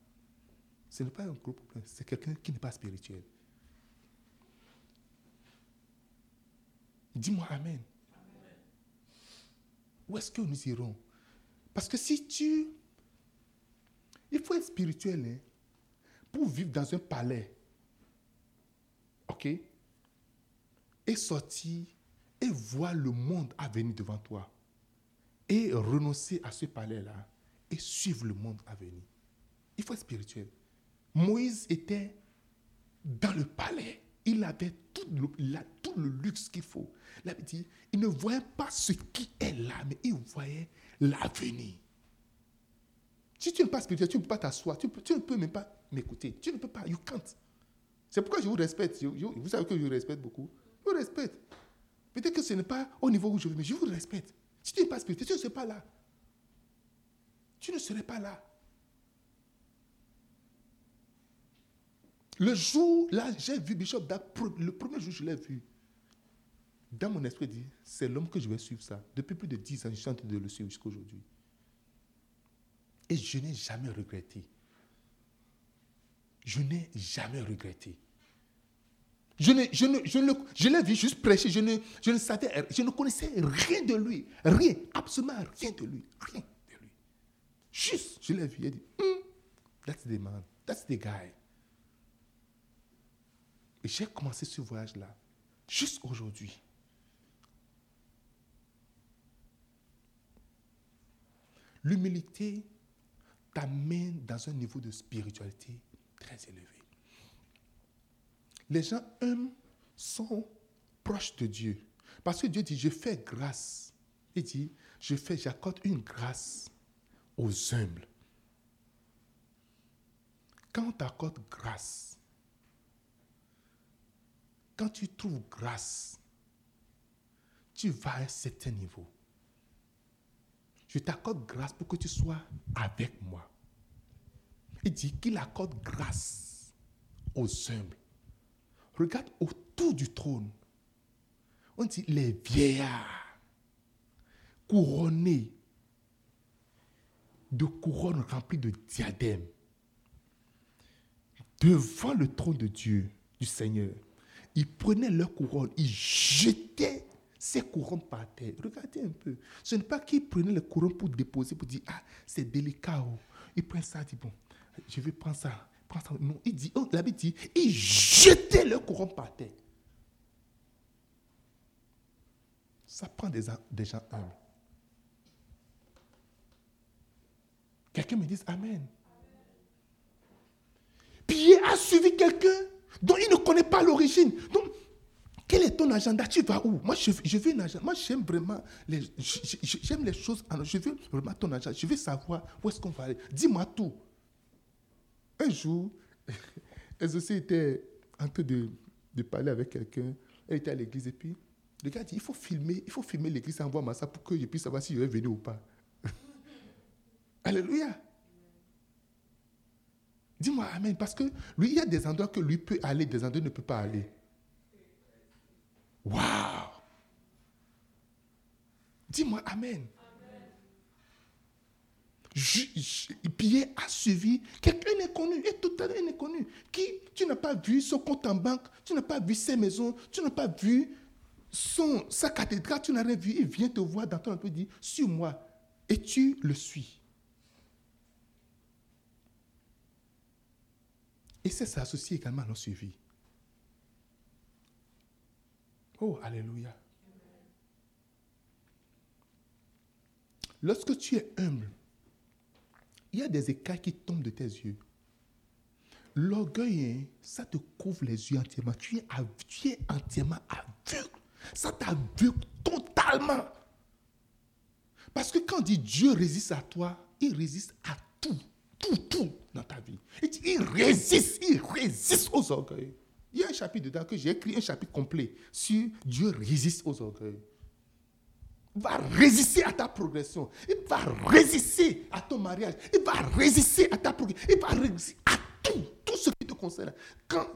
ce n'est pas un gros problème, c'est quelqu'un qui n'est pas spirituel. Dis-moi Amen. Où est-ce que nous irons? Parce que si tu... Il faut être spirituel hein, pour vivre dans un palais. OK? Et sortir et voir le monde à venir devant toi. Et renoncer à ce palais-là et suivre le monde à venir. Il faut être spirituel. Moïse était dans le palais. Il avait tout le, luxe qu'il faut. Dit, il ne voyait pas ce qui est là, mais il voyait l'avenir. Si tu n'es pas spirituel, tu ne peux pas t'asseoir, tu, ne peux même pas m'écouter. Tu ne peux pas, you can't. C'est pourquoi je vous respecte. vous savez que je vous respecte beaucoup. Je vous respecte. Peut-être que ce n'est pas au niveau où je veux, mais je vous respecte. Si tu n'es pas spirituel, tu ne serais pas là. Tu ne serais pas là. Le jour, là, j'ai vu Bishop le premier jour, je l'ai vu. Dans mon esprit, c'est l'homme que je vais suivre ça. Depuis plus de dix ans, je suis en train de le suivre jusqu'à aujourd'hui. Et je n'ai jamais regretté. Je n'ai jamais regretté. Je, ne, je, ne, je, je l'ai vu juste prêcher, je ne, je ne savais, je ne connaissais rien de lui. Rien, absolument rien de lui. Rien de lui. Juste, je l'ai vu, il dit, hmm, that's the man, that's the guy. Et j'ai commencé ce voyage-là, juste aujourd'hui. L'humilité t'amène dans un niveau de spiritualité très élevé. Les gens eux sont proches de Dieu. Parce que Dieu dit, je fais grâce. Il dit, je fais, j'accorde une grâce aux humbles. Quand on t'accorde grâce, quand tu trouves grâce, tu vas à un certain niveau. Je t'accorde grâce pour que tu sois avec moi. Il dit qu'il accorde grâce aux humbles. Regarde autour du trône. On dit les vieillards couronnés de couronnes remplies de diadèmes devant le trône de Dieu, du Seigneur ils prenaient leur couronne, ils jetaient ces courants par terre. Regardez un peu. Ce n'est pas qu'ils prenaient le courant pour déposer, pour dire, ah, c'est délicat. Oh. Ils prennent ça, ils disent, bon, je vais prendre ça. Ça. Non, il dit, oh, l'abbé dit, ils jetaient le courant par terre. Ça prend des, gens humbles. Quelqu'un me dit Amen. Pierre a suivi quelqu'un dont il ne connaît pas l'origine. Donc, quel est ton agenda? Tu vas où? Moi, je, veux un agenda. Moi, j'aime vraiment les, j'aime les choses. Je veux vraiment ton agenda. Je veux savoir où est-ce qu'on va aller. Dis-moi tout. Un jour, elle aussi était en train de, parler avec quelqu'un. Elle était à l'église et puis le gars dit il faut filmer, il faut filmer l'église envoie-moi ça pour que je puisse savoir si je vais venir ou pas. (laughs) Alléluia. Dis-moi Amen. Parce que lui, il y a des endroits que lui peut aller, des endroits où il ne peut pas aller. Waouh! Dis-moi Amen. Pierre a suivi quelqu'un inconnu, et totalement inconnu, qui tu n'as pas vu son compte en banque, tu n'as pas vu ses maisons, tu n'as pas vu son, sa cathédrale, tu n'as rien vu. Il vient te voir dans ton et dit Suis-moi. Et tu le suis. Et c'est ça associé également à nos suivis. Oh, Alléluia. Lorsque tu es humble, il y a des écailles qui tombent de tes yeux. L'orgueil, hein, ça te couvre les yeux entièrement. Tu es, tu es entièrement aveugle. Ça t'aveugle totalement. Parce que quand dit Dieu résiste à toi, il résiste à tout tout, tout dans ta vie. Il, résiste, il résiste aux orgueils. Il y a un chapitre dedans que j'ai écrit, un chapitre complet sur Dieu résiste aux orgueils. Il va résister à ta progression. Il va résister à ton mariage. Il va résister à ta progression. Il va résister à tout, tout ce qui te concerne. Quand,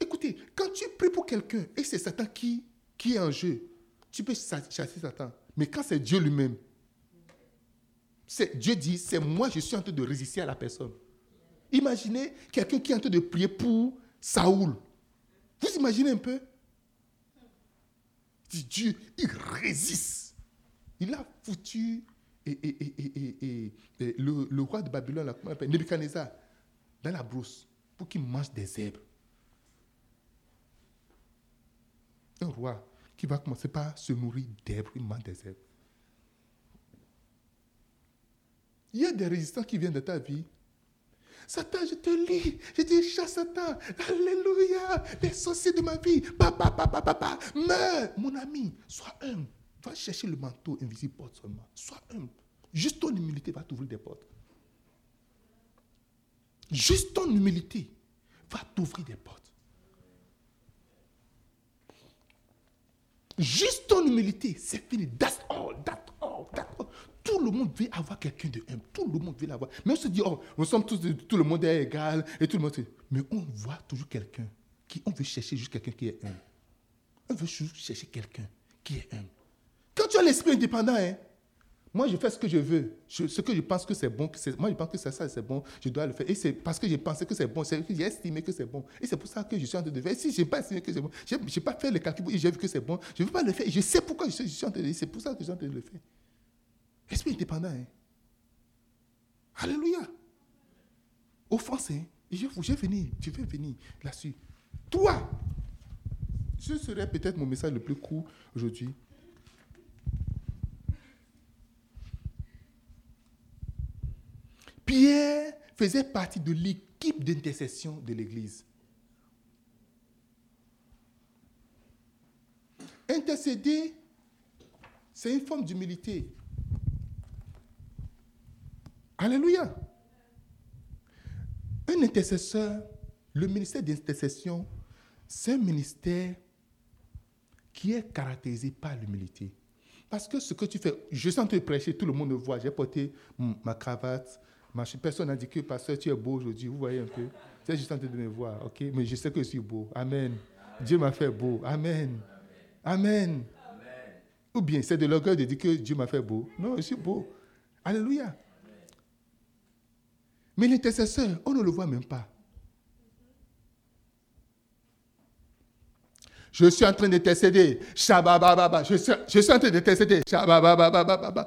écoutez, quand tu pries pour quelqu'un et c'est Satan qui, qui est en jeu, tu peux chasser Satan. Mais quand c'est Dieu lui-même, Dieu dit, c'est moi, je suis en train de résister à la personne. Imaginez quelqu'un qui est en train de prier pour Saoul. Vous imaginez un peu? Dieu, il résiste. Il a foutu le, roi de Babylone, Nebuchadnezzar, dans la brousse pour qu'il mange des herbes. Un roi qui va commencer par se nourrir d'herbes, il mange des herbes. Il y a des résistants qui viennent de ta vie. Satan, je te lis. Je dis, chasse Satan. Alléluia. Les sorciers de ma vie. Papa, papa, papa. Meurs. Mon ami, sois humble. Va chercher le manteau invisible porte seulement. Sois humble. Juste ton humilité va t'ouvrir des portes. Juste ton humilité va t'ouvrir des portes. Juste ton humilité, c'est fini. That's all, that's all, that's all. Tout le monde veut avoir quelqu'un de humble. Tout le monde veut l'avoir. Mais on se dit, oh, nous sommes tous, tout le monde est égal et tout le monde. Mais on voit toujours quelqu'un qui, on veut chercher juste quelqu'un qui est humble. On veut juste chercher quelqu'un qui est humble. Quand tu as l'esprit indépendant, hein, moi je fais ce que je veux, ce que je pense que c'est bon, moi je pense que c'est ça, c'est bon, je dois le faire. Et c'est parce que j'ai pensé que c'est bon, c'est j'ai estimé que c'est bon. Et c'est pour ça que je suis en train de le faire. Et si je n'ai pas estimé que c'est bon, je n'ai pas fait le calcul et j'ai vu que c'est bon, je ne veux pas le faire. je sais pourquoi je suis en train de le faire. C'est pour ça que je suis en train de le faire. Esprit indépendant. Hein? Alléluia. Offense. Hein? Je, vais venir, je vais venir là-dessus. Toi, ce serait peut-être mon message le plus court aujourd'hui. Pierre faisait partie de l'équipe d'intercession de l'Église. Intercéder, c'est une forme d'humilité. Alléluia. Un intercesseur, le ministère d'intercession, c'est un ministère qui est caractérisé par l'humilité. Parce que ce que tu fais, je sens te prêcher, tout le monde me voit, j'ai porté ma cravate, ma personne n'a dit que pasteur, tu es beau aujourd'hui, vous voyez un peu. C'est juste en train de me voir, ok? Mais je sais que je suis beau. Amen. Dieu m'a fait beau. Amen. Amen. Ou bien c'est de l'orgueil de dire que Dieu m'a fait beau. Non, je suis beau. Alléluia. Mais l'intercesseur, on ne le voit même pas. Je suis en train d'intercéder. Je suis, en train d'intercéder. Shabababa.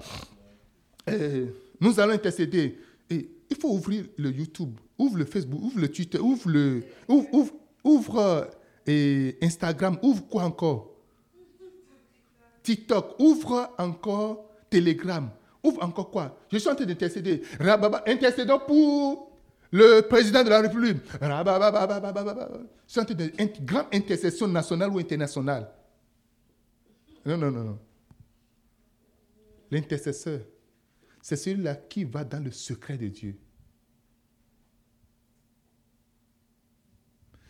Nous allons intercéder. Il faut ouvrir le YouTube, ouvre le Facebook, ouvre le Twitter, ouvre le. Ouvre, ouvre, ouvre et Instagram, ouvre quoi encore? TikTok, ouvre encore Telegram, ouvre encore quoi? Je suis en train d'intercéder. Intercédons pour le président de la République. C'est une grande intercession nationale ou internationale. Non, non, non, non. L'intercesseur, c'est celui-là qui va dans le secret de Dieu.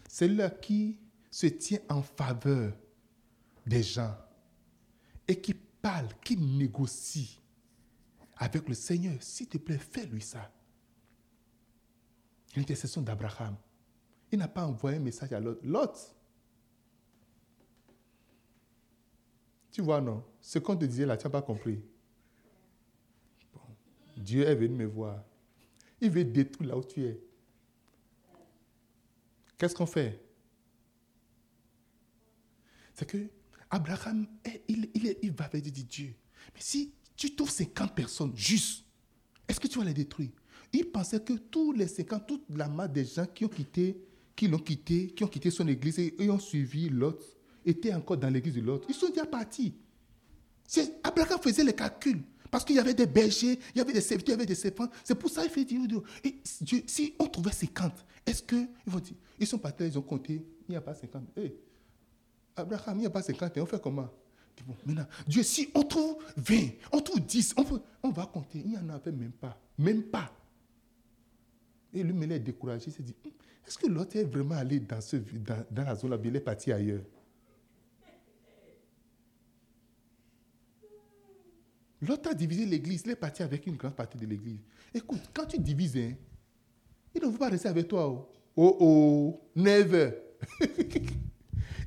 Celui-là qui se tient en faveur des gens et qui parle, qui négocie avec le Seigneur. S'il te plaît, fais-lui ça. L'intercession d'Abraham. Il n'a pas envoyé un message à l'autre. L'autre. Tu vois, non? Ce qu'on te disait là, tu n'as pas compris. Dieu est venu me voir. Il veut détruire là où tu es. Qu'est-ce qu'on fait? C'est que Abraham, il, il, il va vers Dieu. Mais si tu trouves 50 personnes justes, est-ce que tu vas les détruire? Il pensait que tous les 50, toute la masse des gens qui ont quitté, qui l'ont quitté, qui ont quitté son église et, ont suivi l'autre, étaient encore dans l'église de l'autre. Ils sont déjà partis. Abraham faisait les calculs. Parce qu'il y avait des bergers, il y avait des serviteurs, il y avait des serpents. C'est pour ça qu'il fait dire, et si on trouvait 50, est-ce que, ils vont dire, ils sont partis, ils ont compté, il n'y a pas 50. Hey, Abraham, il n'y a pas 50, on fait comment? Bon, maintenant, Dieu, si on trouve 20, on trouve 10, on, va compter. Il n'y en avait même pas. Même pas. Et lui, il est découragé. Il s'est dit, hum, est-ce que l'autre est vraiment allé dans, ce, dans la zone là Il est parti ailleurs? L'autre a divisé l'église, il est parti avec une grande partie de l'église. Écoute, quand tu divises, hein, il ne veut pas rester avec toi. Oh, oh, oh never. (laughs)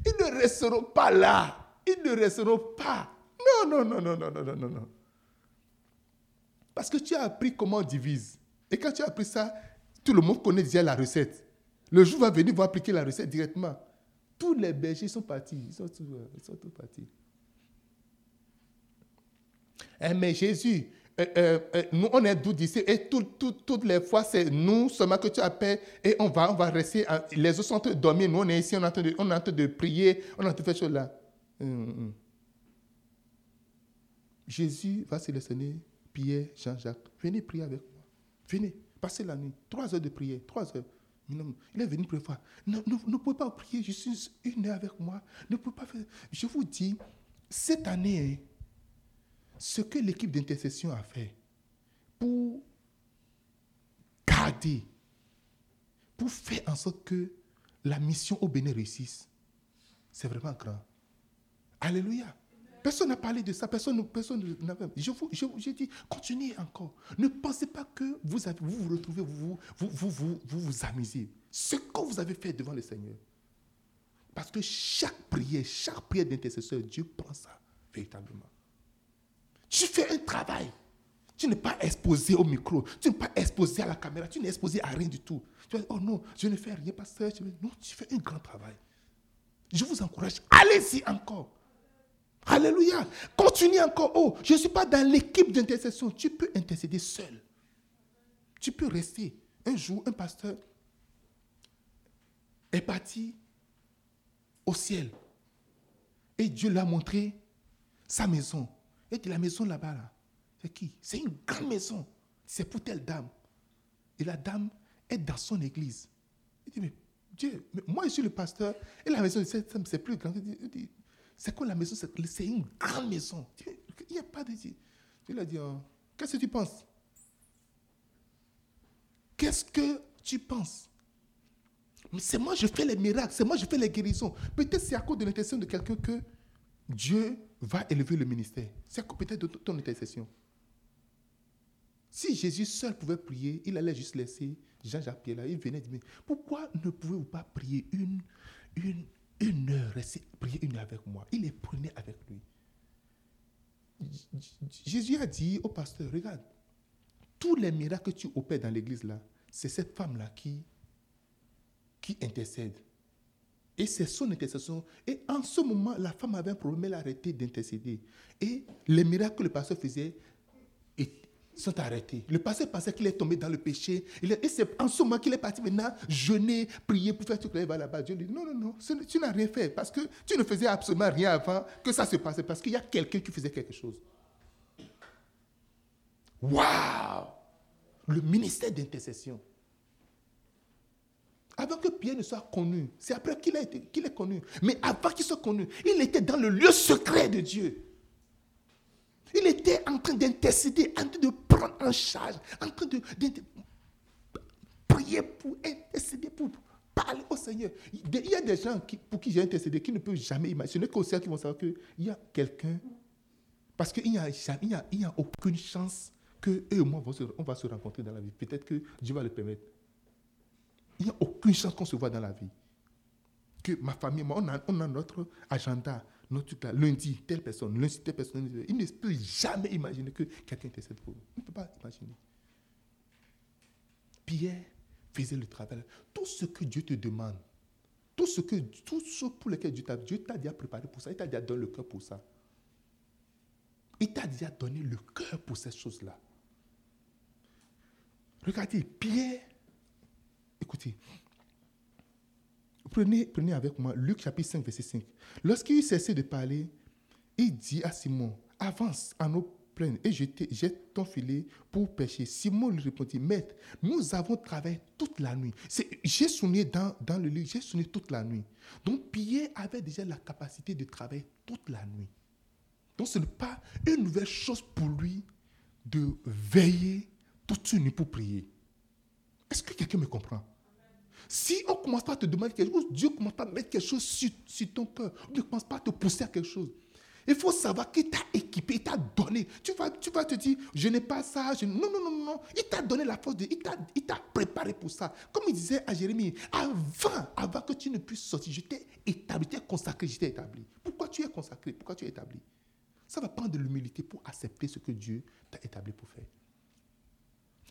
Ils ne resteront pas là. Ils ne resteront pas. Non, non, non, non, non, non, non, non. Parce que tu as appris comment on divise. Et quand tu as appris ça, tout le monde connaît déjà la recette. Le jour va venir, va appliquer la recette directement. Tous les bergers sont partis. Ils sont tous, ils sont tous partis. Eh, mais Jésus, euh, euh, euh, nous, on est doux d'ici et toutes les fois, c'est nous seulement que tu appelles et on va, on va rester. les autres sont en train de dormir. Nous, on est ici, on est en train de, on de prier, on est en train de faire choses là. Hum, hum. Jésus va sélectionner Pierre, Jean-Jacques. Venez prier avec moi. Venez, passez la nuit. Trois heures de prière. Trois heures. Il est venu prévoir. Ne, ne, ne pouvez pas prier je suis une heure avec moi. Ne pas. Je vous dis, cette année, hein, ce que l'équipe d'intercession a fait pour garder, pour faire en sorte que la mission au Bénin réussisse, c'est vraiment grand. Alléluia. Personne n'a parlé de ça, personne, personne n'a je vous, je, je dis, continuez encore. Ne pensez pas que vous avez, vous, vous retrouvez, vous vous, vous, vous, amusez. Ce que vous avez fait devant le Seigneur. Parce que chaque prière, chaque prière d'intercesseur, Dieu prend ça véritablement. Tu fais un travail. Tu n'es pas exposé au micro, tu n'es pas exposé à la caméra, tu n'es exposé à rien du tout. Tu vas oh non, je ne fais rien, pasteur. Non, tu fais un grand travail. Je vous encourage, allez-y encore. Alléluia. Continue encore. Oh, je ne suis pas dans l'équipe d'intercession. Tu peux intercéder seul. Tu peux rester. Un jour, un pasteur est parti au ciel. Et Dieu l'a montré sa maison. Et dit, la maison là-bas, là, c'est qui? C'est une grande maison. C'est pour telle dame. Et la dame est dans son église. Il dit, mais Dieu, moi je suis le pasteur, et la maison, c'est plus grand. C'est quoi la maison? C'est une grande maison. Il n'y a pas de... Lui a dit, oh, qu'est-ce que tu penses? Qu'est-ce que tu penses? C'est moi, je fais les miracles, c'est moi, je fais les guérisons. Peut-être c'est à cause de l'intention de quelqu'un que Dieu va élever le ministère. C'est peut-être de ton intercession. Si Jésus seul pouvait prier, il allait juste laisser Jean-Jacques Pierre là. Il venait dire, pourquoi ne pouvez-vous pas prier une, une, une heure, prier une heure avec moi Il les prenait avec lui. Jésus a dit au pasteur, regarde, tous les miracles que tu opères dans l'église là, c'est cette femme-là qui, qui intercède. Et c'est son intercession. Et en ce moment, la femme avait un problème, elle a arrêté d'intercéder. Et les miracles que le pasteur faisait sont arrêtés. Le pasteur pensait qu'il est tombé dans le péché. et c'est en ce moment qu'il est parti maintenant jeûner, prier pour faire tout ce va là-bas. Dieu lui dit, non, non, non, tu n'as rien fait parce que tu ne faisais absolument rien avant que ça se passe. Parce qu'il y a quelqu'un qui faisait quelque chose. Waouh Le ministère d'intercession. Avant que Pierre ne soit connu, c'est après qu'il qu'il est connu. Mais avant qu'il soit connu, il était dans le lieu secret de Dieu. Il était en train d'intercéder, en train de en charge, en train de, prier pour intercéder, pour parler au Seigneur. Il y a des gens pour qui j'ai intercédé qui ne peuvent jamais imaginer qu'au ciel qui vont savoir qu'il y a quelqu'un. Parce qu'il n'y a, il a, a aucune chance que eux et moi, on va se rencontrer dans la vie. Peut-être que Dieu va le permettre. Il n'y a aucune chance qu'on se voit dans la vie. Que ma famille, moi, on a, on a notre agenda, notre là. Lundi, telle personne, lundi, telle personne. Il ne peut jamais imaginer que quelqu'un intercède pour vous. Il ne peut pas imaginer. Pierre faisait le travail. Tout ce que Dieu te demande, tout ce, que, tout ce pour lequel Dieu t'a Dieu t'a déjà préparé pour ça, il t'a déjà donné le cœur pour ça. Il t'a déjà donné le cœur pour ces choses-là. Regardez, Pierre Écoutez, prenez, prenez avec moi Luc chapitre 5, verset 5. Lorsqu'il cessait de parler, il dit à Simon, avance en eau pleine et jette ton filet pour pêcher. Simon lui répondit, Maître, nous avons travaillé toute la nuit. J'ai sonné dans, dans le lit, j'ai sonné toute la nuit. Donc Pierre avait déjà la capacité de travailler toute la nuit. Donc ce n'est pas une nouvelle chose pour lui de veiller toute une nuit pour prier. Est-ce que quelqu'un me comprend? Si on commence pas à te demander quelque chose, Dieu commence pas à mettre quelque chose sur, ton cœur. Dieu ne commence pas à te pousser à quelque chose. Il faut savoir qu'il t'a équipé, il t'a donné. Tu vas, tu vas te dire, je n'ai pas ça. Non, non, non, non. Il t'a donné la force de. Il t'a préparé pour ça. Comme il disait à Jérémie, avant, avant que tu ne puisses sortir, je t'ai établi, je t'ai consacré, je t'ai établi. Pourquoi tu es consacré? Pourquoi tu es établi? Ça va prendre de l'humilité pour accepter ce que Dieu t'a établi pour faire.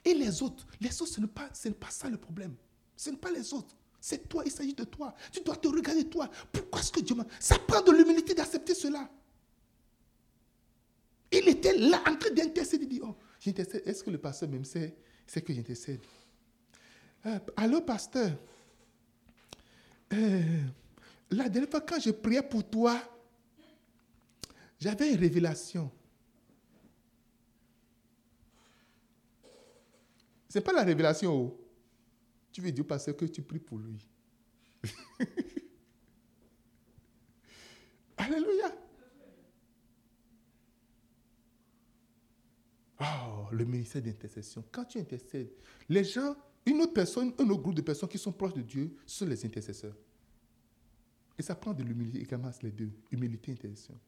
Et les autres, les autres, ce n'est pas, pas ça le problème. Ce n'est pas les autres. C'est toi, il s'agit de toi. Tu dois te regarder toi. Pourquoi est-ce que Dieu m'a... Ça prend de l'humilité d'accepter cela. Il était là en train d'intercéder. Il dit, oh, j'intercède. Est-ce que le pasteur même sait, sait que j'intercède? Euh, Allô, pasteur. Euh, la dernière fois, quand je priais pour toi, j'avais une révélation. Ce n'est pas la révélation. Tu veux dire parce que tu pries pour lui? (laughs) Alléluia. Oh, le ministère d'intercession. Quand tu intercèdes, les gens, une autre personne, un autre groupe de personnes qui sont proches de Dieu sont les intercesseurs. Et ça prend de l'humilité également, les deux. Humilité et intercession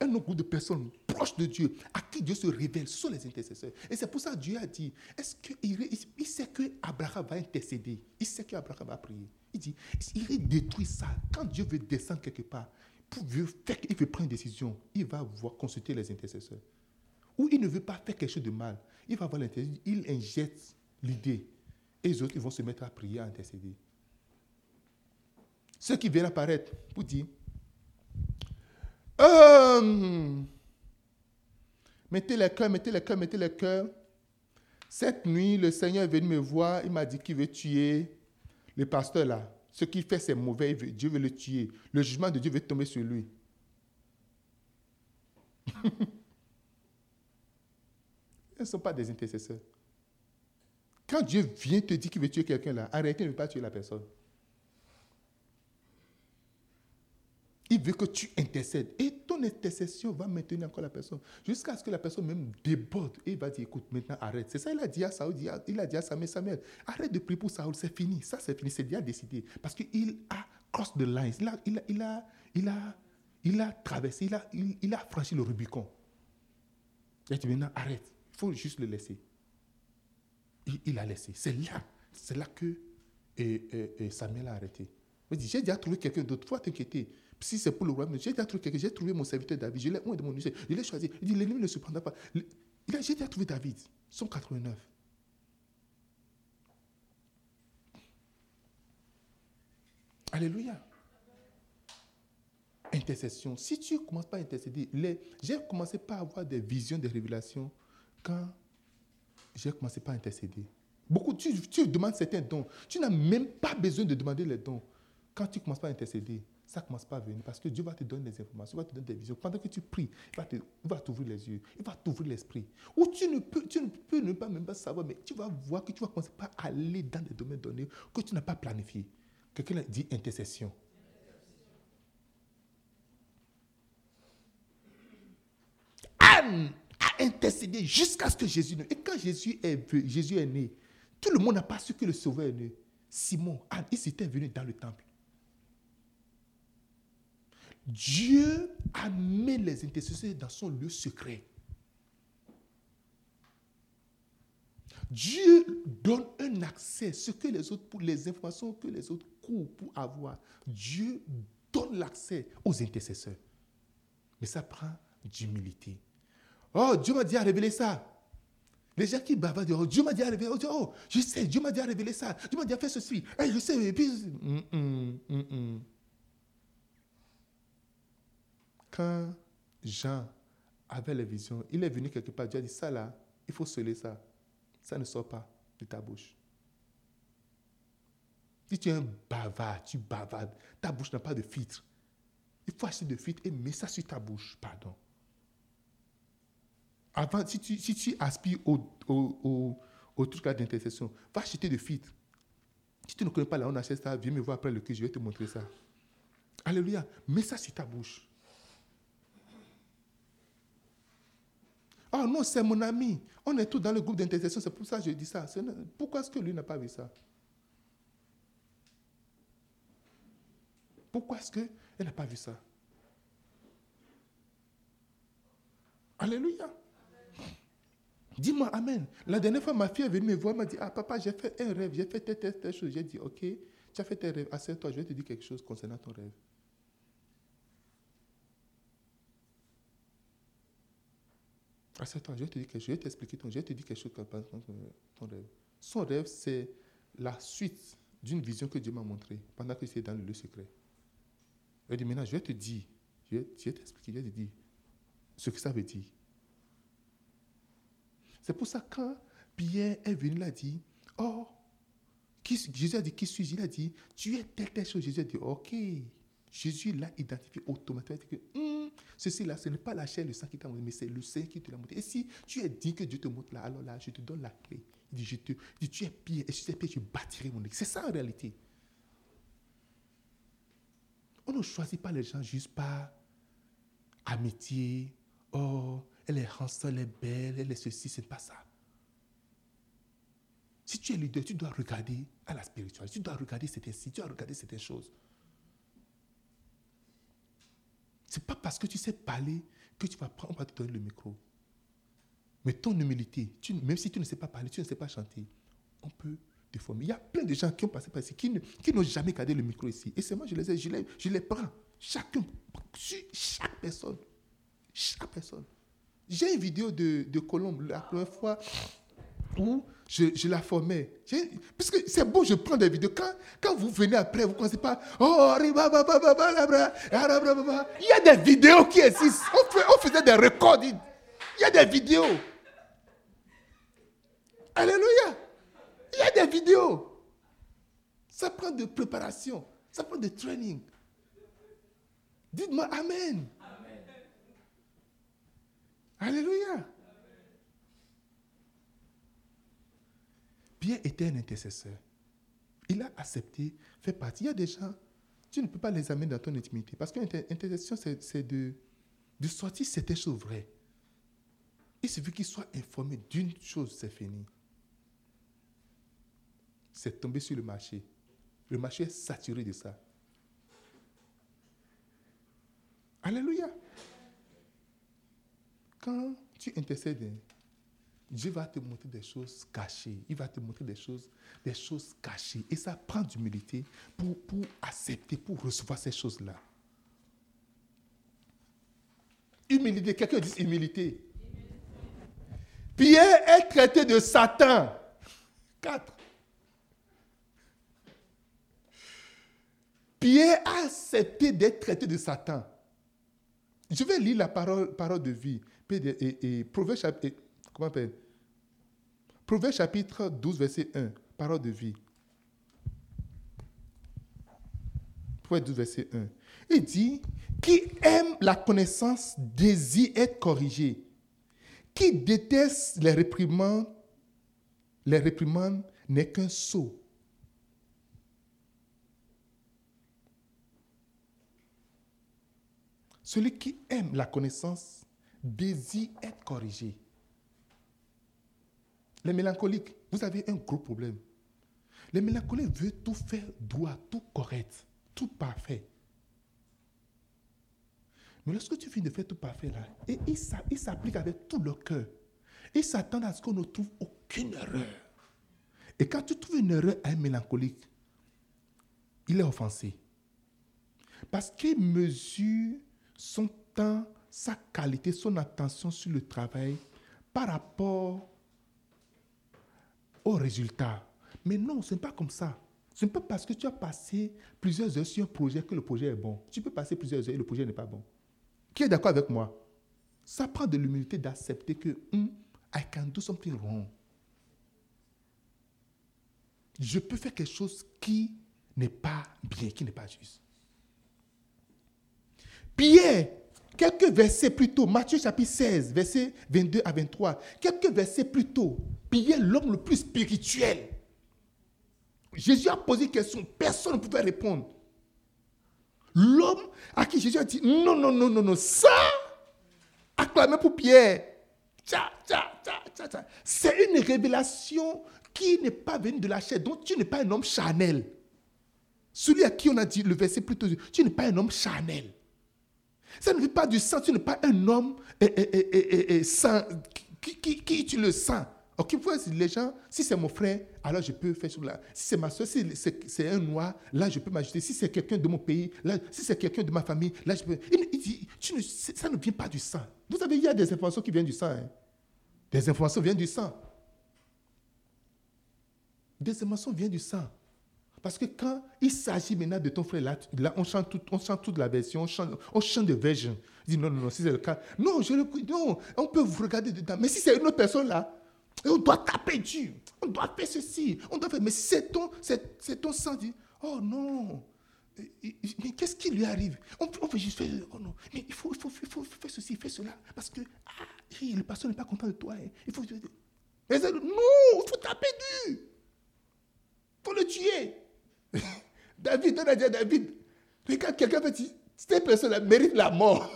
un groupe de personnes proches de Dieu, à qui Dieu se révèle, ce sont les intercesseurs. Et c'est pour ça que Dieu a dit, est-ce qu'il il sait qu'Abraham va intercéder, il sait qu'Abraham va prier. Il dit, il détruit ça. Quand Dieu veut descendre quelque part, pour faire, il veut prendre une décision, il va voir consulter les intercesseurs. Ou il ne veut pas faire quelque chose de mal, il va voir l'intercesseur, il injecte l'idée. Et les autres, ils vont se mettre à prier, à intercéder. Ceux qui viennent apparaître pour dire, euh, mettez les cœurs, mettez les cœurs, mettez les cœurs. Cette nuit, le Seigneur est venu me voir. Il m'a dit qu'il veut tuer le pasteur là. Ce qu'il fait, c'est mauvais. Dieu veut le tuer. Le jugement de Dieu veut tomber sur lui. (laughs) Ils ne sont pas des intercesseurs. Quand Dieu vient te dire qu'il veut tuer quelqu'un là, arrêtez de ne pas tuer la personne. Il veut que tu intercèdes. Et ton intercession va maintenir encore la personne. Jusqu'à ce que la personne même déborde. Et va dire, écoute, maintenant arrête. C'est ça, il a dit à Saoul, il a dit à Samuel, Samuel, arrête de prier pour Saoul, c'est fini. Ça, c'est fini, c'est déjà décidé. Parce qu'il a cross the lines. Il a, il a, il a, il a, traversé, il a, il, a franchi le Rubicon. A dit, maintenant arrête. Il faut juste le laisser. Il, a laissé. C'est là, c'est là que et, Samuel a arrêté. J'ai déjà trouvé quelqu'un d'autre. Faut t'inquiéter. Si c'est pour le royaume, j'ai déjà trouvé j'ai trouvé mon serviteur David, je l'ai de mon je l'ai choisi. Il dit, l'ennemi ne se prendra pas. J'ai déjà trouvé David, 189. Alléluia. Intercession. Si tu ne commences pas à intercéder, j'ai commencé par avoir des visions, des révélations quand j'ai commencé par intercéder. Beaucoup, tu, tu demandes certains dons. Tu n'as même pas besoin de demander les dons. Quand tu commences pas à intercéder, ça ne commence pas à venir parce que Dieu va te donner des informations, il va te donner des visions. Pendant que tu pries, il va t'ouvrir les yeux, il va t'ouvrir l'esprit. Ou tu ne, peux, tu ne peux ne pas même pas savoir, mais tu vas voir que tu vas commencer par aller dans des domaines donnés que tu n'as pas planifié. Quelqu'un dit intercession. Anne a intercédé jusqu'à ce que Jésus ne. Et quand Jésus est, Jésus est né, tout le monde n'a pas su que le Sauveur est né. Simon, Anne, ils étaient venus dans le temple. Dieu a mis les intercesseurs dans son lieu secret. Dieu donne un accès, ce que les autres, pour les informations que les autres courent pour avoir. Dieu donne l'accès aux intercesseurs. Mais ça prend d'humilité. Oh, Dieu m'a dit à révéler ça. Les gens qui bavardent, oh, Dieu m'a dit à révéler, oh, oh, je sais, Dieu m'a dit à révéler ça. Dieu m'a dit à faire ceci. Eh, je sais, et puis. Mm, mm, mm, quand Jean avait la vision, il est venu quelque part, Dieu a dit, ça là, il faut sceller ça. Ça ne sort pas de ta bouche. Si tu es un bavard, tu bavardes, ta bouche n'a pas de filtre. Il faut acheter de filtre et mettre ça sur ta bouche, pardon. Avant, si tu, si tu aspires au, au, au, truc d'intercession, va acheter de filtre. Si tu ne connais pas là, on achète ça, viens me voir après le cul, je vais te montrer ça. Alléluia. Mets ça sur ta bouche. Oh non, c'est mon ami. On est tous dans le groupe d'intercession, c'est pour ça que je dis ça. Pourquoi est-ce que lui n'a pas vu ça? Pourquoi est-ce qu'elle n'a pas vu ça? Alléluia. Dis-moi Amen. La dernière fois, ma fille est venue me voir, m'a dit, ah papa, j'ai fait un rêve, j'ai fait telle, telle, telle chose. J'ai dit, ok, tu as fait tes rêves, assieds-toi, je vais te dire quelque chose concernant ton rêve. Assieds-toi, je vais te dire quelque je vais t'expliquer ton, je vais te dire quelque chose concernant ton rêve. Son rêve, c'est la suite d'une vision que Dieu m'a montrée pendant que j'étais dans le lieu secret. Elle dit, maintenant, je vais te dire, je vais, t'expliquer, je vais te dire ce que ça veut dire. C'est pour ça que quand Pierre est venu, il a dit, oh, Jésus a dit, qui suis-je? Il a dit, tu es telle, telle chose. Jésus a dit, ok. Jésus l'a identifié automatiquement. Que, hum, ceci là, ce n'est pas la chair, le sang qui t'a montré, mais c'est le Seigneur qui te l'a montré. Et si tu es dit que Dieu te montre là, alors là, je te donne la clé. Il dit, je te, dis, tu es Pierre, et si tu es Pierre, je bâtirai mon église. C'est ça en réalité. On ne choisit pas les gens juste par amitié. Oh, elle est rançon, elle est belle, elle est ceci, ce n'est pas ça. Si tu es leader, tu dois regarder à la spiritualité, tu dois regarder certaines tu dois regarder certaines choses. Ce n'est pas parce que tu sais parler que tu vas prendre, on va te donner le micro. Mais ton humilité, même si tu ne sais pas parler, tu ne sais pas chanter, on peut te former. Il y a plein de gens qui ont passé par ici, qui, n'ont jamais gardé le micro ici. Et c'est moi, je les, ai, je les prends. Chacun, chaque personne. Chaque personne. J'ai une vidéo de, de Colombe la première fois où je, la formais. Parce que c'est bon, je prends des vidéos. Quand, quand vous venez après, vous ne commencez pas. Oh, il y a des vidéos qui existent. On, faisait des records. Il y a des vidéos. Alléluia. Il y a des vidéos. Ça prend de préparation. Ça prend de training. Dites-moi Amen. Alléluia. Était un intercesseur. Il a accepté, fait partie. Il y a des gens, tu ne peux pas les amener dans ton intimité. Parce qu'une intercession, c'est de, de sortir certaines choses vraies. Il suffit qu'il soit informé d'une chose, c'est fini. C'est tombé sur le marché. Le marché est saturé de ça. Alléluia. Quand tu intercèdes, Dieu va te montrer des choses cachées. Il va te montrer des choses, des choses cachées. Et ça prend d'humilité pour, pour accepter, pour recevoir ces choses-là. Humilité. Quelqu'un dit humilité. Pierre est traité de Satan. Quatre. Pierre a accepté d'être traité de Satan. Je vais lire la parole, parole de vie. Et, et Proverbe, comment Proverbe chapitre 12, verset 1. Parole de vie. Proverbe 12, verset 1. Il dit, qui aime la connaissance désire être corrigé. Qui déteste les réprimandes, les réprimandes n'est qu'un sot. Celui qui aime la connaissance désire être corrigé. Les mélancoliques, vous avez un gros problème. Les mélancoliques veulent tout faire droit, tout correct, tout parfait. Mais lorsque tu finis de faire tout parfait là, et il s'applique avec tout le cœur, il s'attend à ce qu'on ne trouve aucune erreur. Et quand tu trouves une erreur à un mélancolique, il est offensé. Parce qu'il mesure son temps, sa qualité, son attention sur le travail par rapport au résultat. Mais non, ce n'est pas comme ça. Ce n'est pas parce que tu as passé plusieurs heures sur un projet que le projet est bon. Tu peux passer plusieurs heures et le projet n'est pas bon. Qui est d'accord avec moi? Ça prend de l'humilité d'accepter que hmm, I can do something wrong. Je peux faire quelque chose qui n'est pas bien, qui n'est pas juste. Pierre, quelques versets plus tôt, Matthieu chapitre 16, versets 22 à 23, quelques versets plus tôt, Pierre, l'homme le plus spirituel. Jésus a posé une question, personne ne pouvait répondre. L'homme à qui Jésus a dit non, non, non, non, non, ça, acclamez pour Pierre. C'est une révélation qui n'est pas venue de la chair. Donc tu n'es pas un homme charnel. Celui à qui on a dit le verset plutôt, tu n'es pas un homme charnel. Ça ne vient pas du sang, tu n'es pas un homme et, qui, qui, qui utilise le sang. Ok, les gens, si c'est mon frère, alors je peux faire cela. Si c'est ma soeur, si c'est un noir, là je peux m'ajouter. Si c'est quelqu'un de mon pays, là, si c'est quelqu'un de ma famille, là je peux. Il, dit, ça ne vient pas du sang. Vous savez, il y a des informations qui viennent du sang. Hein. Des informations viennent du sang. Des informations viennent du sang. Parce que quand il s'agit maintenant de ton frère, là, on, chante on toute la version, on chante, on chante de version. Dit non, non, non, si c'est le cas. Non, je le, non, on peut vous regarder dedans. Mais si c'est une autre personne là, on doit taper Dieu, on doit faire ceci, on doit faire. Mais c'est ton, sang, dit, oh non, mais qu'est-ce qui lui arrive? On, peut juste faire, oh non, mais il faut, il faut, il faut, faire ceci, faire cela. Parce que ah, le pasteur n'est pas content de toi. Hein. Il faut. Non, il faut taper Dieu. Il faut le tuer. (laughs) David, on a dit à David, regarde, quelqu'un peut dire, cette personne-là mérite la mort.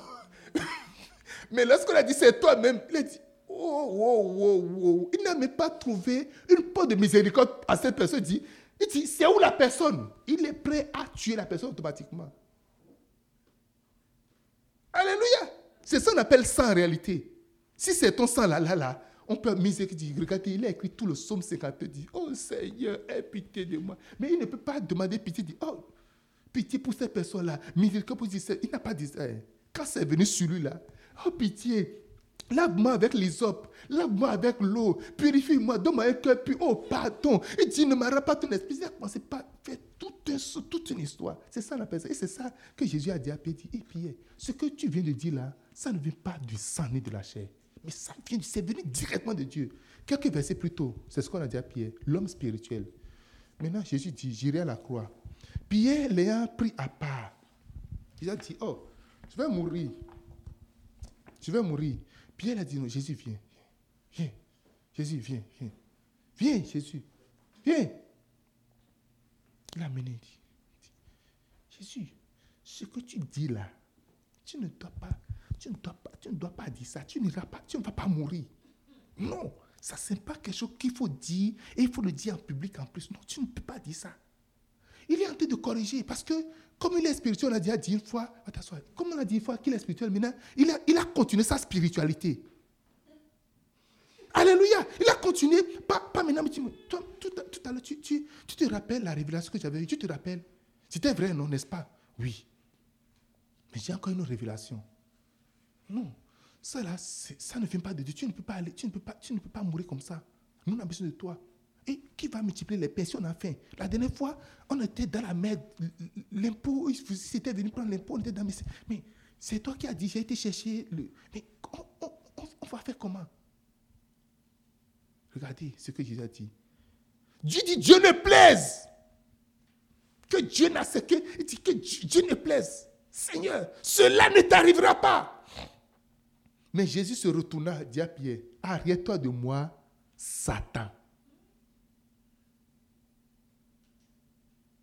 (laughs) Mais lorsqu'on a dit c'est toi-même, il a dit, oh, oh, oh, oh. Il n'a même pas trouvé une porte de miséricorde à cette personne. Il dit, il dit c'est où la personne? Il est prêt à tuer la personne automatiquement. Alléluia. C'est ça qu'on appelle ça en réalité. Si c'est ton sang là, là, là, on peut miséricordier. Regardez, il a écrit tout le psaume 52, dit Oh Seigneur, aie pitié de moi. Mais il ne peut pas demander pitié, dit Oh, pitié pour cette personne-là, miséricorde pour. Il n'a pas dit ça. Hein. Quand c'est venu sur lui là, Oh pitié, lave-moi avec l'hysope, lave-moi avec l'eau, purifie-moi, donne-moi un cœur puis Oh, pardon. Il dit Ne m'arrête pas ton esprit. Il commencé par faire toute, toute une histoire. C'est ça la personne. Et c'est ça que Jésus a dit à Pierre. Et Pierre, ce que tu viens de dire là, ça ne vient pas du sang ni de la chair. Mais ça vient, c'est venu directement de Dieu. Quelques versets plus tôt, c'est ce qu'on a dit à Pierre, l'homme spirituel. Maintenant, Jésus dit, j'irai à la croix. Pierre l'ayant pris à part. Il a dit, oh, je vais mourir. Je vais mourir. Pierre a dit, non, Jésus, viens. Viens. Jésus, viens, viens. Viens, Jésus. Viens. Il a mené, dit, Jésus, ce que tu dis là, tu ne dois pas tu ne dois pas, tu ne dois pas dire ça, tu n'iras pas, tu ne vas pas mourir. Non, ça c'est pas quelque chose qu'il faut dire et il faut le dire en public en plus. Non, tu ne peux pas dire ça. Il est en train de corriger parce que comme il est spirituel, on a déjà dit une fois, comme on a dit une fois qu'il est spirituel, maintenant, il a, il a continué sa spiritualité. Alléluia. Il a continué. Pas, pas maintenant, mais tu, toi, tout, à l'heure, tu, tu, tu, te rappelles la révélation que j'avais eue. Tu te rappelles C'était vrai, non, n'est-ce pas? Oui. Mais j'ai encore une autre révélation. Non. Ça ça ne vient pas de Dieu. Tu ne peux pas aller, tu ne peux pas, tu ne peux pas mourir comme ça. Nous, on a besoin de toi. Et qui va multiplier les pensions on a faim? La dernière fois, on était dans la mer. L'impôt, c'était venu prendre l'impôt, on était dans Mais c'est toi qui as dit, j'ai été chercher le. Mais on, va faire comment? Regardez ce que Jésus a dit. Dieu dit Dieu ne plaise. Que Dieu n'a ce que. Il dit que Dieu ne plaise. Seigneur, cela ne t'arrivera pas. Mais Jésus se retourna, dit à Pierre, arrête-toi de moi, Satan.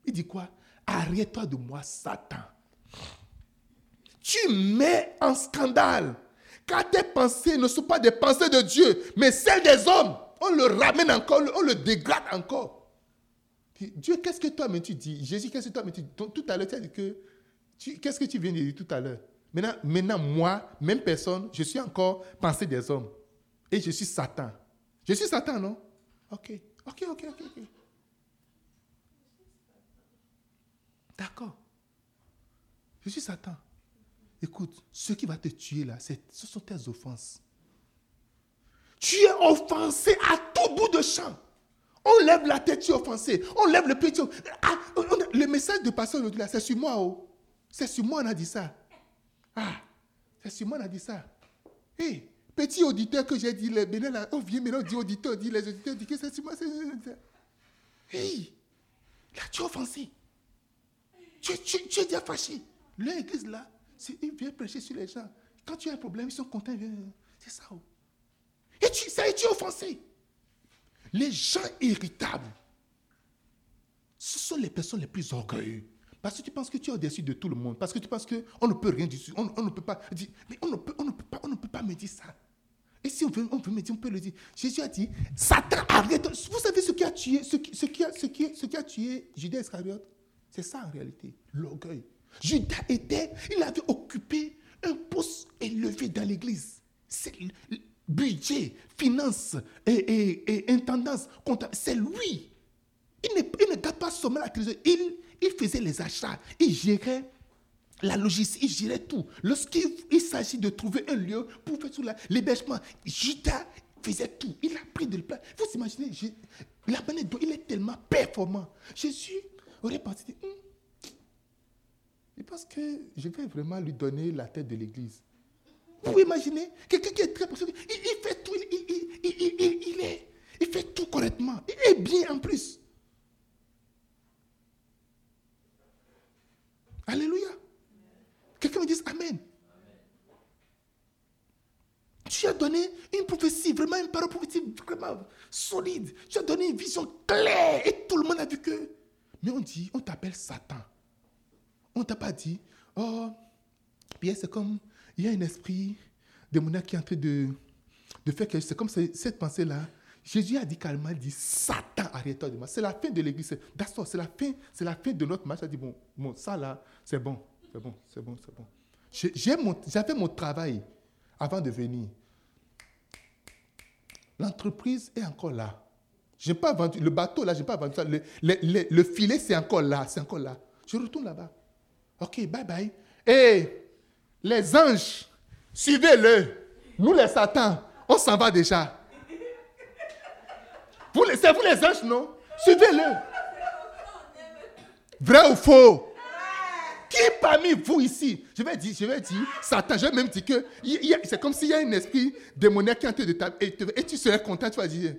Il dit quoi? Arrête-toi de moi, Satan. Tu mets en scandale. Car tes pensées ne sont pas des pensées de Dieu, mais celles des hommes. On le ramène encore, on le dégrade encore. Dieu, qu'est-ce que toi, mais tu dis? Jésus, qu'est-ce que toi, mais tu dis? Tout à l'heure, tu as dit que. Qu'est-ce que tu viens de dire tout à l'heure? Maintenant, maintenant, moi, même personne, je suis encore pensée des hommes. Et je suis Satan. Je suis Satan, non? Ok. Ok, ok, ok, ok. D'accord. Je suis Satan. Écoute, ce qui va te tuer là, ce sont tes offenses. Tu es offensé à tout bout de champ. On lève la tête, tu es offensé. On lève le pied, tu ah, Le message de pasteur aujourd'hui là, c'est sur moi. Oh. C'est sur moi on a dit ça. Ah, c'est on a dit ça. Hé, petit auditeur que j'ai dit, les là, on vient maintenant, on dit auditeur, dit les auditeurs, dit que c'est moi. Hé, là tu es offensé. Tu, tu, tu es déjà fâché. L'église là, il vient prêcher sur les gens. Quand tu as un problème, ils sont contents. C'est ça. Oh. Et tu, ça, tu es offensé. Les gens irritables, ce sont les personnes les plus orgueilleuses. Parce que tu penses que tu es au-dessus de tout le monde. Parce que tu penses qu'on ne peut rien dire. On, ne peut pas. Mais on ne peut, on ne peut, pas, on ne peut pas me dire ça. Et si on veut, on veut me dire, on peut le dire. Jésus a dit, Satan, arrête. Vous savez ce qui a tué, ce qui, ce qui, a, ce qui, a tué Judas Iscariote? C'est ça en réalité, l'orgueil. Judas était, il avait occupé un poste élevé dans l'église. C'est budget, finance et, intendance, c'est lui. Il ne, il garde pas seulement la crise, il, il faisait les achats, il gérait la logistique, il gérait tout. Lorsqu'il s'agit de trouver un lieu pour faire tout l'hébergement, Judas faisait tout. Il a pris de place. Vous imaginez, la manière il est tellement performant. Jésus aurait pensé, hum, je pense que je vais vraiment lui donner la tête de l'église. Vous pouvez imaginer quelqu'un qui est très il, il fait tout, il, est, il fait tout correctement. Il est bien en plus. Alléluia. Quelqu'un me dise Amen. Tu as donné une prophétie, vraiment une parole prophétique vraiment solide. Tu as donné une vision claire et tout le monde a vu que. Mais on dit, on t'appelle Satan. On ne t'a pas dit, oh, Pierre, c'est comme, il y a un esprit démoniaque qui est en train de, de faire que c'est comme cette pensée-là. Jésus a dit calmement, dit, Satan, arrête-toi de moi. C'est la fin de l'église. D'accord, c'est la fin, c'est la fin de notre match. Il a dit, bon, bon ça là, c'est bon, c'est bon, c'est bon, c'est bon. J'avais mon, mon travail avant de venir. L'entreprise est encore là. Je n'ai pas vendu, le bateau là, je n'ai pas vendu ça. Le, le filet, c'est encore là, c'est encore là. Je retourne là-bas. Ok, bye bye. Et les anges, suivez-le. Nous, les satans, on s'en va déjà. C'est vous les anges, non? Suivez-le. Vrai ou faux? Qui parmi vous ici Je vais dire, je vais dire, Satan, je vais même dire que c'est comme s'il y a un esprit démoniaque qui est en train de t'appeler. Et, tu serais content, tu vas dire.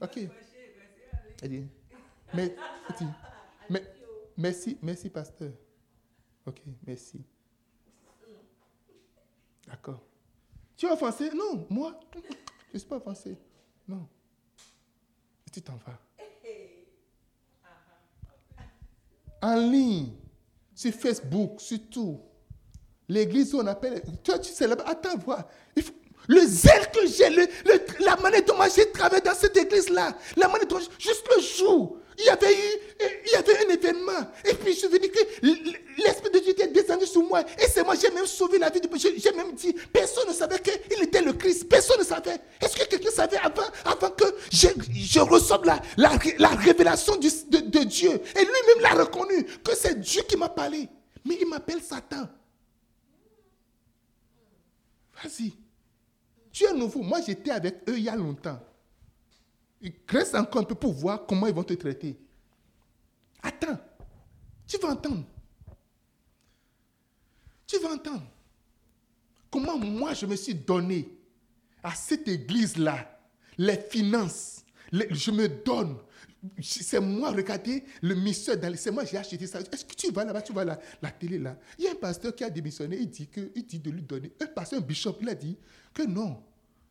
Ok. Mais, merci, merci, pasteur. Ok, merci. D'accord. Tu es offensé? Non, moi, je ne suis pas offensé. Non. Et tu t'en vas. En ligne, sur Facebook, sur tout. L'église où on appelle. Toi, tu sais, attends, vois. Le zèle que j'ai, la manière dont j'ai travaillé dans cette église-là, la manière dont, juste le jour, il y avait eu, il y avait un événement. Et puis je suis venu que l'Esprit de Dieu était descendu sur moi. Et c'est moi, j'ai même sauvé la vie de J'ai même dit, personne ne savait qu'il était le Christ. Personne ne savait. Est-ce que quelqu'un savait avant, avant que je, je reçoive la, la, révélation de, de Dieu? Et lui-même l'a reconnu, que c'est Dieu qui m'a parlé. Mais il m'appelle Satan. Vas-y. Tu es nouveau. Moi, j'étais avec eux il y a longtemps. Reste encore un peu pour voir comment ils vont te traiter. Attends. Tu vas entendre. Tu vas entendre. Comment moi, je me suis donné à cette église-là les finances. je me donne. C'est moi, regardez, le mission, c'est moi, j'ai acheté ça. Est-ce que tu vas là-bas, tu vois la, la télé là? Il y a un pasteur qui a démissionné, il dit, que, il dit de lui donner. Un pasteur, un bishop, il a dit que non,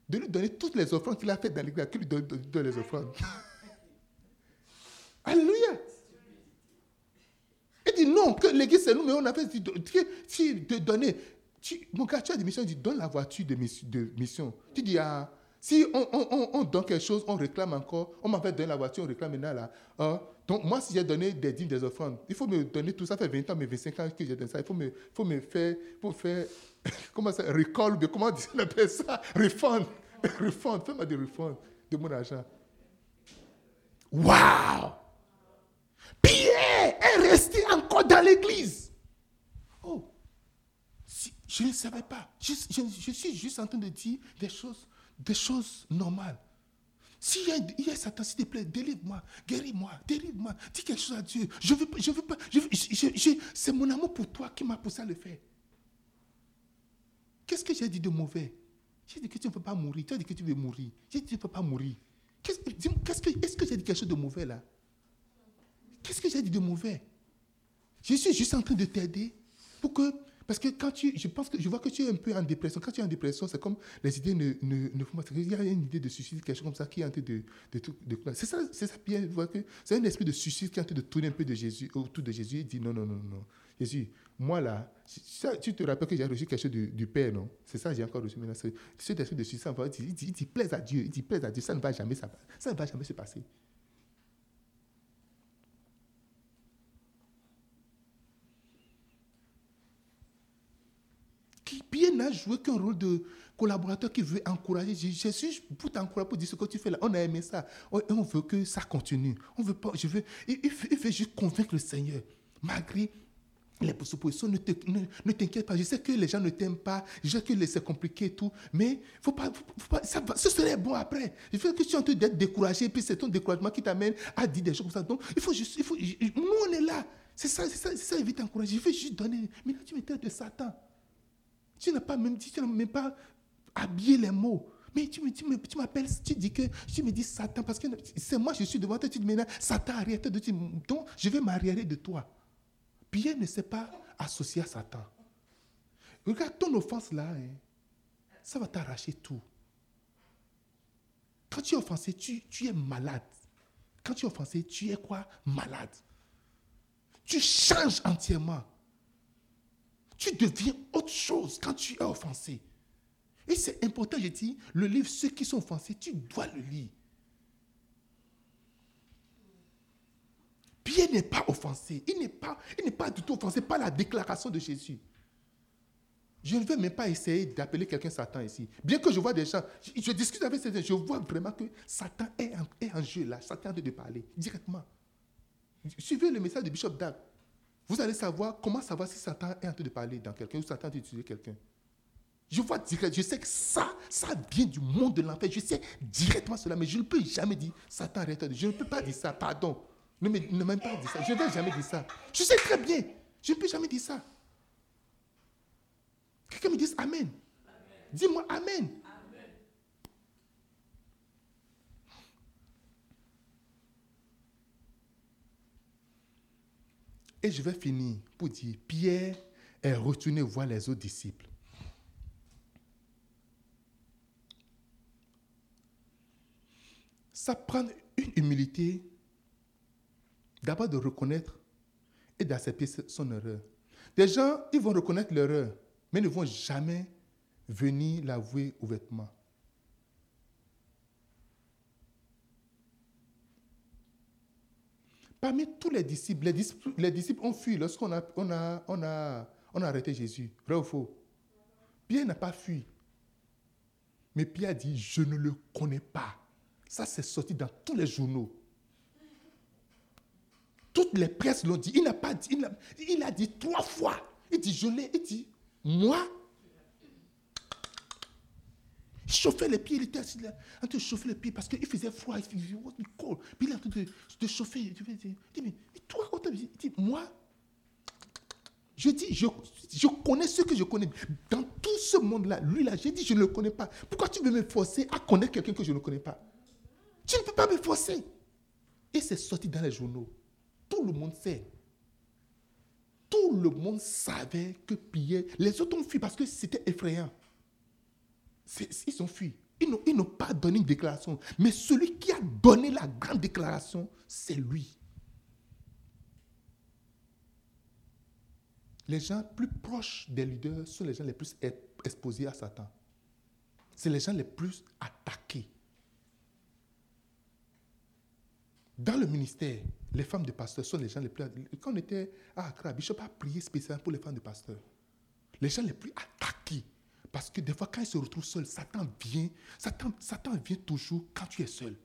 de lui donner toutes les offrandes qu'il a faites dans l'église, qu'il lui donne, les offrandes. (laughs) Alléluia. Il dit non, que l'église c'est nous, mais on a fait si de donner. mon gars, tu as des missions, il dit donne la voiture de mission. Tu dis, ah, si on, donne quelque chose, on réclame encore. On m'a fait donner la voiture, on réclame maintenant là. Ah, donc moi, si j'ai donné des dîmes, des offrandes, il faut me donner tout ça. Fait 20 ans, mais 25 ans que j'ai donné ça. Il faut me, faut me faire, faut faire, (laughs) comment ça, recall, comment on appelle ça Refund. (laughs) refund. Fais-moi des refunds de mon argent. Waouh Pierre est resté encore dans l'église. Oh, je ne savais pas. je, suis juste en train de dire des choses des choses normales. S'il y, y a Satan, s'il te plaît, délivre-moi, guéris-moi, délivre-moi, dis quelque chose à Dieu. Je veux, je veux pas, c'est mon amour pour toi qui m'a poussé à le faire. Qu'est-ce que j'ai dit de mauvais? J'ai dit que tu ne peux pas mourir. Tu as dit que tu veux mourir. J'ai dit que tu ne peux pas mourir. Qu'est-ce, que, est-ce que j'ai dit quelque chose de mauvais là? Qu'est-ce que j'ai dit de mauvais? Je suis juste en train de t'aider pour que parce que quand tu, je pense que je vois que tu es un peu en dépression. Quand tu es en dépression, c'est comme les idées ne, ne, ne font pas. Il y a une idée de suicide, quelque chose comme ça qui est en train de, de, de, c'est ça, c'est ça bien. que c'est un esprit de suicide qui est en train de tourner un peu de Jésus autour de Jésus et dit non, non, non, non. Jésus, moi là, tu te rappelles que j'ai reçu quelque chose du, Père, non? C'est ça, j'ai encore reçu maintenant. Cet esprit de suicide, il dit, il dit, il plaise à Dieu, il dit plaise à Dieu, ça ne va jamais, ça, ça ne va jamais se passer. Pierre n'a joué qu'un rôle de collaborateur qui veut encourager. Je, suis pour t'encourager, pour dire ce que tu fais là. On a aimé ça. On veut que ça continue. On veut pas, je veux, il, veut juste convaincre le Seigneur. Malgré les suppositions, ne, t'inquiète pas. Je sais que les gens ne t'aiment pas. Je sais que c'est compliqué et tout. Mais faut pas, faut pas, ça ce serait bon après. Je veux que tu es en train d'être découragé. Et puis c'est ton découragement qui t'amène à dire des choses comme ça. Donc il faut juste. Il faut, nous, on est là. C'est ça, c'est ça, c'est ça, il veut t'encourager. Je veux juste donner. Mais là, tu me traites de Satan. Tu n'as pas même tu n'as même pas habillé les mots. Mais tu, tu m'appelles, tu dis que, tu me dis Satan, parce que c'est moi, je suis devant toi, tu dis maintenant, Satan, arrête de dire, donc je vais m'arriérer de toi. Pierre ne s'est pas associé à Satan. Regarde ton offense là, hein, ça va t'arracher tout. Quand tu es offensé, tu, tu es malade. Quand tu es offensé, tu es quoi? Malade. Tu changes entièrement tu deviens autre chose quand tu es offensé. Et c'est important, je dis, le livre, ceux qui sont offensés, tu dois le lire. Pierre n'est pas offensé. Il n'est pas, il n'est pas du tout offensé par la déclaration de Jésus. Je ne veux même pas essayer d'appeler quelqu'un Satan ici. Bien que je vois des gens, je, discute avec ces gens, je vois vraiment que Satan est en, jeu là. Satan est en train de parler directement. Suivez le message de Bishop Dag. Vous allez savoir comment savoir si Satan est en train de parler dans quelqu'un ou Satan est en train d'utiliser quelqu'un. Je vois direct, je sais que ça, ça vient du monde de l'enfer. Je sais directement cela, mais je ne peux jamais dire Satan arrête. Je ne peux pas dire ça, pardon. Ne m'aime pas dire ça. Je ne vais jamais dire ça. Je sais très bien. Je ne peux jamais dire ça. Quelqu'un me dise Amen. Dis-moi Amen. Et je vais finir pour dire, Pierre est retourné voir les autres disciples. Ça prend une humilité d'abord de reconnaître et d'accepter son erreur. Des gens, ils vont reconnaître l'erreur, mais ne vont jamais venir l'avouer ouvertement. Parmi tous les disciples, les disciples, ont fui lorsqu'on a, on a, on a, on a arrêté Jésus. Vrai ou faux? Pierre n'a pas fui. Mais Pierre a dit, je ne le connais pas. Ça, c'est sorti dans tous les journaux. Les presses l'ont dit. Il n'a pas dit, il a, il dit trois fois. Il dit, je l'ai, il dit, moi, je chauffer les pieds. Il était assis là, en train de chauffer les pieds parce qu'il faisait froid, il faisait cold. Puis il est en train de, chauffer. Il dit, mais toi, il moi, je dis, je, je, connais ce que je connais. Dans tout ce monde-là, lui là, j'ai dit, je ne le connais pas. Pourquoi tu veux me forcer à connaître quelqu'un que je ne connais pas? Tu ne peux pas me forcer. Et c'est sorti dans les journaux. Tout le monde sait. Tout le monde savait que Pierre. Les autres ont fui parce que c'était effrayant. Ils ont fui. Ils n'ont pas donné une déclaration. Mais celui qui a donné la grande déclaration, c'est lui. Les gens plus proches des leaders sont les gens les plus exposés à Satan. C'est les gens les plus attaqués. Dans le ministère, les femmes de pasteurs sont les gens les plus. Quand on était à Accra, Bishop a prié spécialement pour les femmes de pasteurs. Les gens les plus attaqués. Parce que des fois, quand ils se retrouvent seuls, Satan vient. Satan, Satan vient toujours quand tu es seul.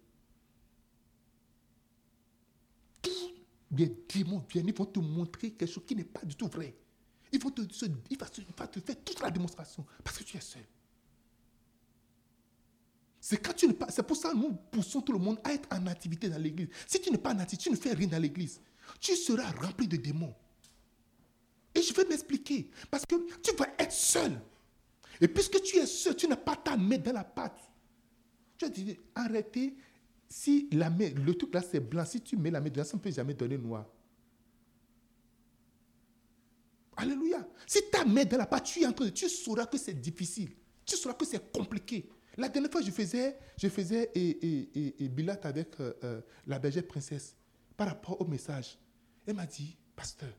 Tous les démons viennent, ils vont te montrer quelque chose qui n'est pas du tout vrai. Ils vont te, faire toute la démonstration parce que tu es seul. C'est quand tu pas. C'est pour ça que nous poussons tout le monde à être en activité dans l'église. Si tu n'es pas en activité, tu ne fais rien dans l'église. Tu seras rempli de démons. Et je vais m'expliquer. Parce que tu vas être seul. Et puisque tu es seul, tu n'as pas ta main dans la pâte. Tu as dit, arrêtez. Si la main, le truc là c'est blanc, si tu mets la main dedans, ça ne peut jamais donner noir. Alléluia. Si ta main dans la pâte, tu es en tu sauras que c'est difficile. Tu sauras que c'est compliqué. La dernière fois, je faisais, je faisais bilat avec euh, euh, la bergère princesse par rapport au message. Elle m'a dit, pasteur,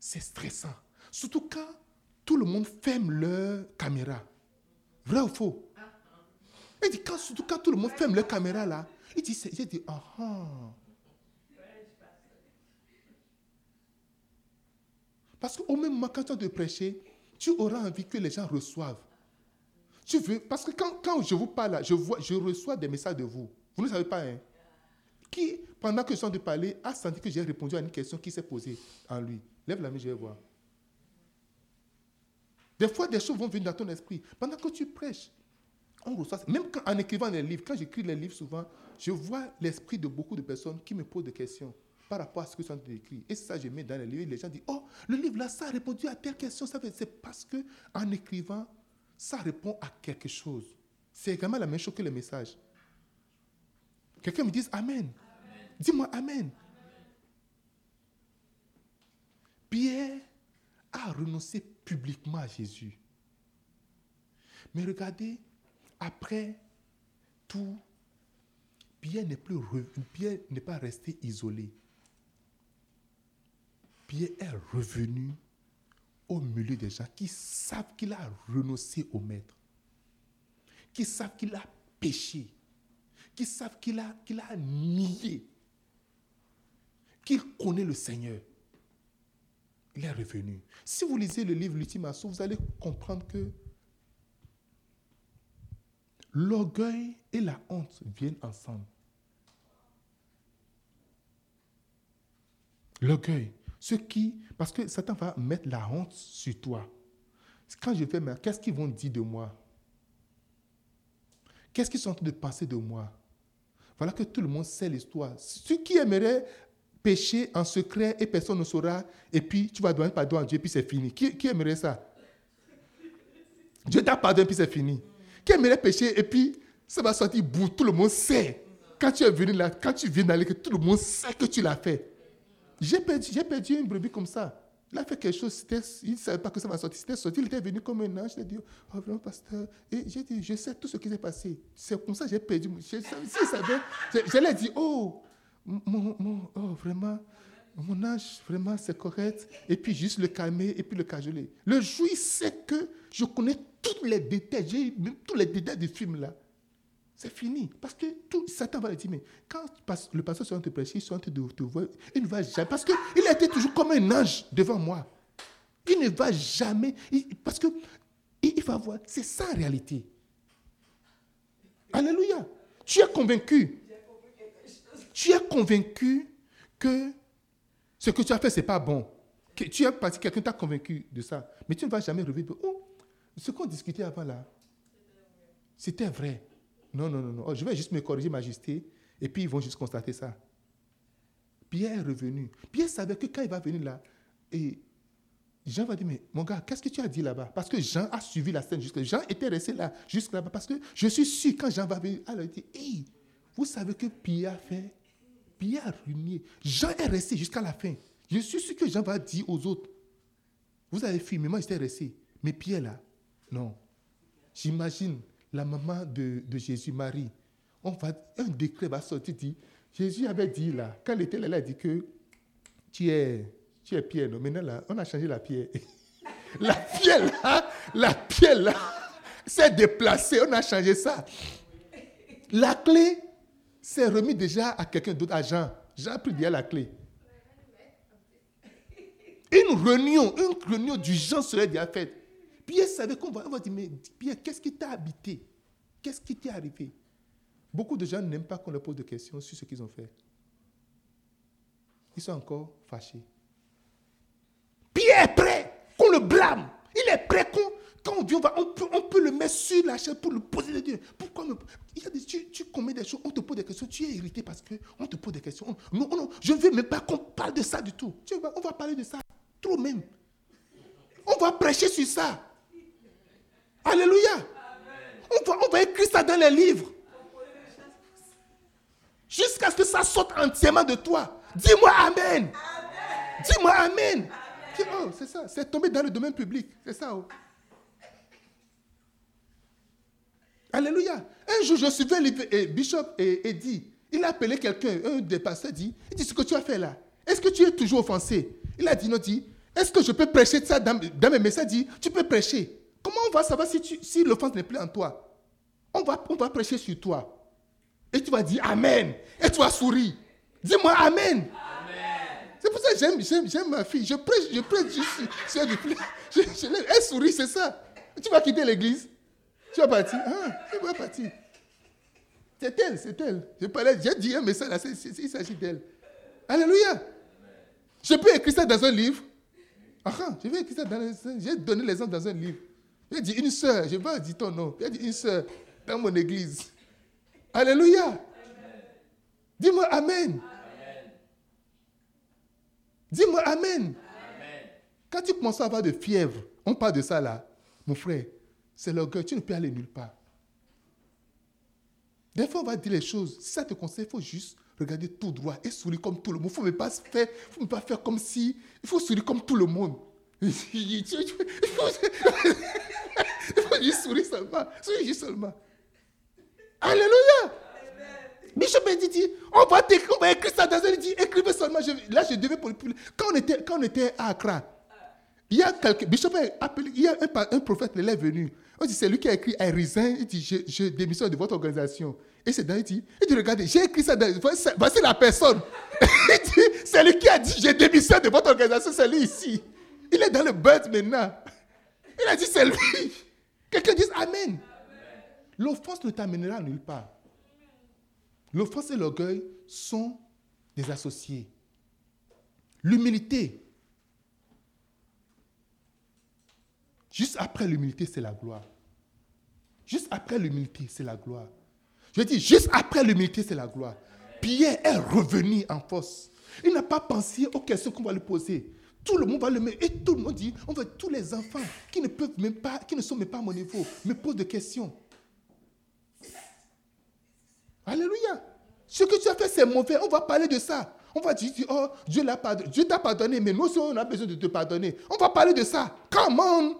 c'est stressant. Surtout quand tout le monde ferme leur caméra. Vrai ou faux? Elle dit, quand, surtout quand tout le monde ferme leur caméra là, il dit, j'ai dit, ah ah. Parce qu'au même moment, quand tu as de prêcher, tu auras envie que les gens reçoivent. Tu veux, parce que quand, quand, je vous parle, je, vois, je reçois des messages de vous. Vous ne savez pas, hein? Qui, pendant que je suis en train de parler, a senti que j'ai répondu à une question qui s'est posée en lui. Lève la main, je vais voir. Des fois, des choses vont venir dans ton esprit. Pendant que tu prêches, on reçoit. Même en écrivant les livres, quand j'écris les livres souvent, je vois l'esprit de beaucoup de personnes qui me posent des questions par rapport à ce que train d'écrire. Et ça, je mets dans les livres. Les gens disent Oh, le livre là, ça a répondu à telle question. C'est parce que en écrivant, ça répond à quelque chose. C'est également la même chose que le message. Quelqu'un me dit Amen. Dis-moi Amen. Pierre a renoncé publiquement à Jésus. Mais regardez, après tout, Pierre n'est plus Pierre n'est pas resté isolé. Pierre est revenu au milieu des gens qui savent qu'il a renoncé au maître, qui savent qu'il a péché, qui savent qu'il a, qu'il a nié, qu'il connaît le Seigneur. Il est revenu. Si vous lisez le livre L'ultime assaut, vous allez comprendre que l'orgueil et la honte viennent ensemble. L'orgueil. Ce qui, parce que Satan va mettre la honte sur toi. Quand je fais, qu'est-ce qu'ils vont dire de moi? Qu'est-ce qu'ils sont en train de penser de moi? Voilà que tout le monde sait l'histoire. Ceux qui aimeraient pécher en secret et personne ne saura, et puis tu vas demander pardon à Dieu, et puis c'est fini. Qui, aimerait ça? Dieu t'a pardonné, puis c'est fini. Qui aimerait pécher, et puis ça va sortir bout, tout le monde sait. Quand tu es venu là, quand tu viens d'aller, que tout le monde sait que tu l'as fait. J'ai perdu, j'ai perdu une brebis comme ça. Il a fait quelque chose, il ne savait pas que ça va sortir. Sorti, il était venu comme un ange. Il a dit, oh vraiment, pasteur. Et j'ai dit, je sais tout ce qui s'est passé. C'est comme ça que j'ai perdu. Je, je, savais, je, dit, oh, mon, mon, oh, vraiment, mon ange, vraiment, c'est correct. Et puis juste le calmer et puis le cajoler. Le jour, il sait que je connais tous les détails, j'ai même tous les détails du film là. C'est fini. Parce que tout, Satan va lui dire, mais quand le pasteur sera de prêcher, il sera de te voir, il ne va jamais. Parce qu'il a été toujours comme un ange devant moi. Il ne va jamais. parce que il, va voir. C'est ça en réalité. Alléluia. Tu es convaincu. Tu es convaincu que ce que tu as fait, ce n'est pas bon. Que tu es parti, quelqu'un t'a convaincu de ça. Mais tu ne vas jamais revenir. Oh, ce qu'on discutait avant là, C'était vrai. Non, non, non, non. Oh, je vais juste me corriger, majesté. Et puis ils vont juste constater ça. Pierre est revenu. Pierre savait que quand il va venir là, et Jean va dire, mais mon gars, qu'est-ce que tu as dit là-bas? Parce que Jean a suivi la scène jusque Jean était resté là, jusque là-bas. Parce que je suis sûr, quand Jean va venir, alors il dit, hey, vous savez que Pierre a fait Pierre a ruiné. Jean est resté jusqu'à la fin. Je suis sûr que Jean va dire aux autres, vous avez fui, mais moi j'étais resté. Mais Pierre là, non. J'imagine la maman de, Jésus, Marie. On va, un décret va sortir, dit, Jésus avait dit là, quand il était là, il a dit que tu es, tu es Pierre. Non? Maintenant là, on a changé la pierre. (laughs) la pierre là, la pierre là, (laughs) s'est déplacée, on a changé ça. La clé s'est remis déjà à quelqu'un d'autre, à Jean. Jean a pris déjà la clé. Une réunion, une réunion du Jean serait déjà faite. Pierre savait qu'on va, on va dire, mais Pierre, qu'est-ce qui t'a habité? Qu'est-ce qui t'est arrivé? Beaucoup de gens n'aiment pas qu'on leur pose des questions sur ce qu'ils ont fait. Ils sont encore fâchés. Pierre est prêt qu'on le blâme. Il est prêt qu'on quand on, va, on, peut, on peut le mettre sur la chaise pour le poser des Dieu. Pourquoi il y a tu, commets des choses, on te pose des questions, tu es irrité parce qu'on te pose des questions. Non, non, je ne veux même pas qu'on parle de ça du tout. On va parler de ça, trop même. On va prêcher sur ça. Alléluia. On va, on écrire ça dans les livres. Jusqu'à ce que ça sorte entièrement de toi. Dis-moi Amen. Dis-moi Amen. Oh, c'est ça, c'est tombé dans le domaine public. C'est ça. Oh. Alléluia. Un jour, je suivais le Bishop et, dit, il a appelé quelqu'un, un des pasteurs dit, il dit ce que tu as fait là. Est-ce que tu es toujours offensé? Il a dit non, dit, est-ce que je peux prêcher ça dans, mes messages? Dit, tu peux prêcher. Comment on va savoir si, si l'offense n'est plus en toi? On va, on va prêcher sur toi. Et tu vas dire Amen. Et tu vas sourire. Dis-moi Amen. C'est pour ça que j'aime, j'aime, ma fille. Je prêche, je prêche juste je, je, Elle sourit, c'est ça. Tu vas quitter l'église. Tu vas partir Ah, tu vas partir. C'est elle, c'est elle. j'ai dit un message là, il s'agit d'elle. Alléluia. Je peux écrire ça dans un livre. Ah, je vais écrire ça dans un J'ai donné les dans un livre. J'ai dit une sœur, je vais dire ton nom. J'ai dit une sœur dans mon église. Alléluia. Dis-moi Amen. Dis-moi amen. Quand tu commences à avoir de fièvre, on parle de ça là, mon frère, c'est l'orgueil, tu ne peux aller nulle part. Des fois, on va dire les choses. Si ça te conseille, il faut juste regarder tout droit et sourire comme tout le monde. Il ne faut pas faire, faut pas faire comme si. Il faut sourire comme tout le monde. Il faut, (laughs) juste sourire seulement. Seulement. Alléluia. Bishop dit, on va, écrire ça dans un dit, écrivez seulement. là, je devais quand on était, quand on était à Accra, il y a quelqu'un, Bishop a appelé, il y a un, un prophète, il est venu. On dit, c'est lui qui a écrit I resign. Il dit, je, je démissionne de votre organisation. Et c'est dans, il dit, il dit, regardez, j'ai écrit ça, dans, voici la personne. (laughs) il dit, c'est lui qui a dit, je démissionne de votre organisation, c'est lui ici. Il est dans le buzz maintenant. Il a dit, c'est lui. Quelqu'un dit Amen. L'offense ne t'amènera nulle part. L'offense et l'orgueil sont des associés. L'humilité. Juste après l'humilité, c'est la gloire. Juste après l'humilité, c'est la gloire. Je dis, juste après l'humilité, c'est la gloire. Pierre est revenu en force. Il n'a pas pensé aux questions qu'on va lui poser. Tout le monde va le mettre. Et tout le monde dit, on veut tous les enfants qui ne peuvent même pas, qui ne sont même pas à mon niveau, me posent des questions. Alléluia. Ce que tu as fait, c'est mauvais. On va parler de ça. On va dire, oh, Dieu. Dieu t'a pardonné, mais nous aussi, on a besoin de te pardonner. On va parler de ça. Come on.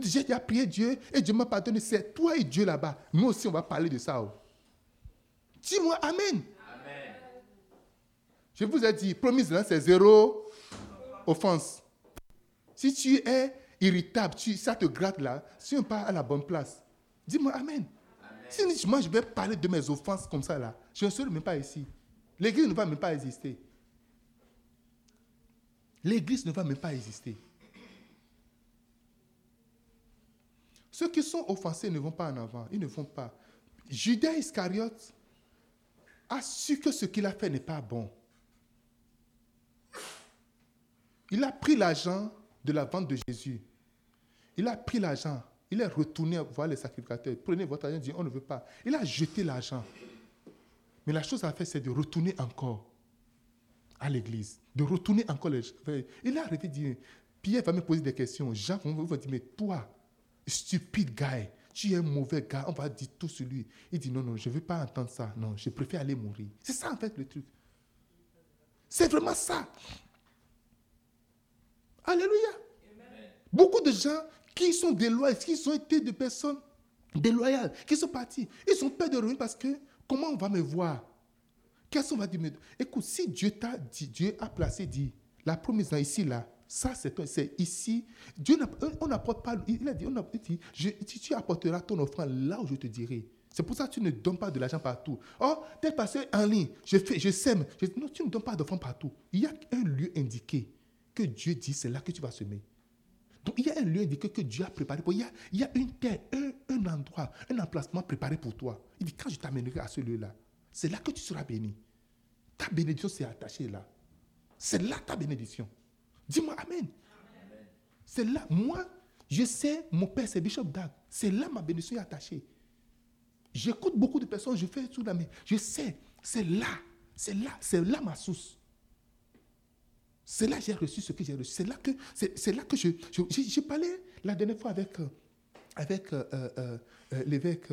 J'ai déjà prié Dieu et Dieu m'a pardonné. C'est toi et Dieu là-bas. Nous aussi, on va parler de ça. Oh. Dis-moi. Amen. Je vous ai dit, promise, là, c'est zéro offense. Si tu es irritable, tu, ça te gratte là, si on pas à la bonne place, dis-moi Amen. Si moi je vais parler de mes offenses comme ça là, je ne serai même pas ici. L'église ne va même pas exister. L'église ne va même pas exister. Ceux qui sont offensés ne vont pas en avant. Ils ne vont pas. Judas Iscariote a su que ce qu'il a fait n'est pas bon. Il a pris l'argent de la vente de Jésus. Il a pris l'argent Il est retourné voir les sacrificateurs. Prenez votre argent, on ne veut pas. Il a jeté l'argent. Mais la chose à faire, c'est de retourner encore à l'église. De retourner encore. Il est arrivé dire, Pierre va me poser des questions. Jean va dire, mais toi, stupide gars, tu es un mauvais gars, on va dire tout sur lui. Il dit, non, non, je ne veux pas entendre ça. Non, je préfère aller mourir. C'est ça en fait le truc. C'est vraiment ça. Alléluia. Beaucoup de gens qui sont déloyaux, qui ont été des personnes déloyales, qui sont partis, ils ont peur de revenir parce que comment on va me voir? Qu'est-ce qu'on va dire? Écoute, si Dieu t'a dit, Dieu a placé, dit, la promesse ici, là, ça c'est ici. Dieu on n'apporte pas, il a dit, on a dit tu apporteras ton offrande là où je te dirai. C'est pour ça que tu ne donnes pas de l'argent partout. Oh, t'es passé en ligne, je, fais, je sème. non, tu ne donnes pas d'offrande partout. Il y a un lieu indiqué que Dieu dit, c'est là que tu vas semer. Donc il y a un lieu indiqué que Dieu a préparé pour. Il y a, il y a une terre, un, un, endroit, un emplacement préparé pour toi. Il dit quand je t'amènerai à ce lieu-là, c'est là que tu seras béni. Ta bénédiction s'est attachée là. C'est là ta bénédiction. Dis-moi Amen. C'est là. Moi, je sais, mon père, c'est Bishop Dag. C'est là ma bénédiction est attachée. J'écoute beaucoup de personnes, je fais tout là, mais je sais, c'est là. C'est là, c'est là ma source. C'est là que j'ai reçu ce que j'ai reçu. C'est là que, c'est, là que je, j'ai parlé la dernière fois avec, euh, avec euh, euh, l'évêque,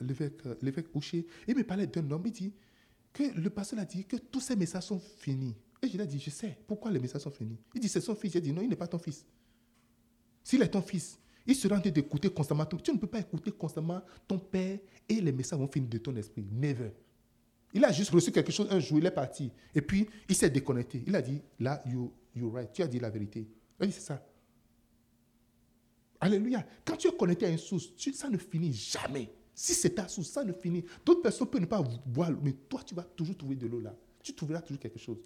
l'évêque, l'évêque Ouché. Il me parlait d'un homme, il dit que le pasteur a dit que tous ces messages sont finis. Et je lui ai dit, je sais pourquoi les messages sont finis. Il dit, c'est son fils. J'ai dit, non, il n'est pas ton fils. S'il est ton fils, il sera en train d'écouter constamment. Tu ne peux pas écouter constamment ton père et les messages vont finir de ton esprit. Never. Il a juste reçu quelque chose un jour, il est parti. Et puis, il s'est déconnecté. Il a dit, là, you, you're right. Tu as dit la vérité. Il dit, c'est ça. Alléluia. Quand tu es connecté à une source, ça ne finit jamais. Si c'est ta source, ça ne finit. D'autres personnes peuvent ne pas boire, mais toi, tu vas toujours trouver de l'eau là. Tu trouveras toujours quelque chose.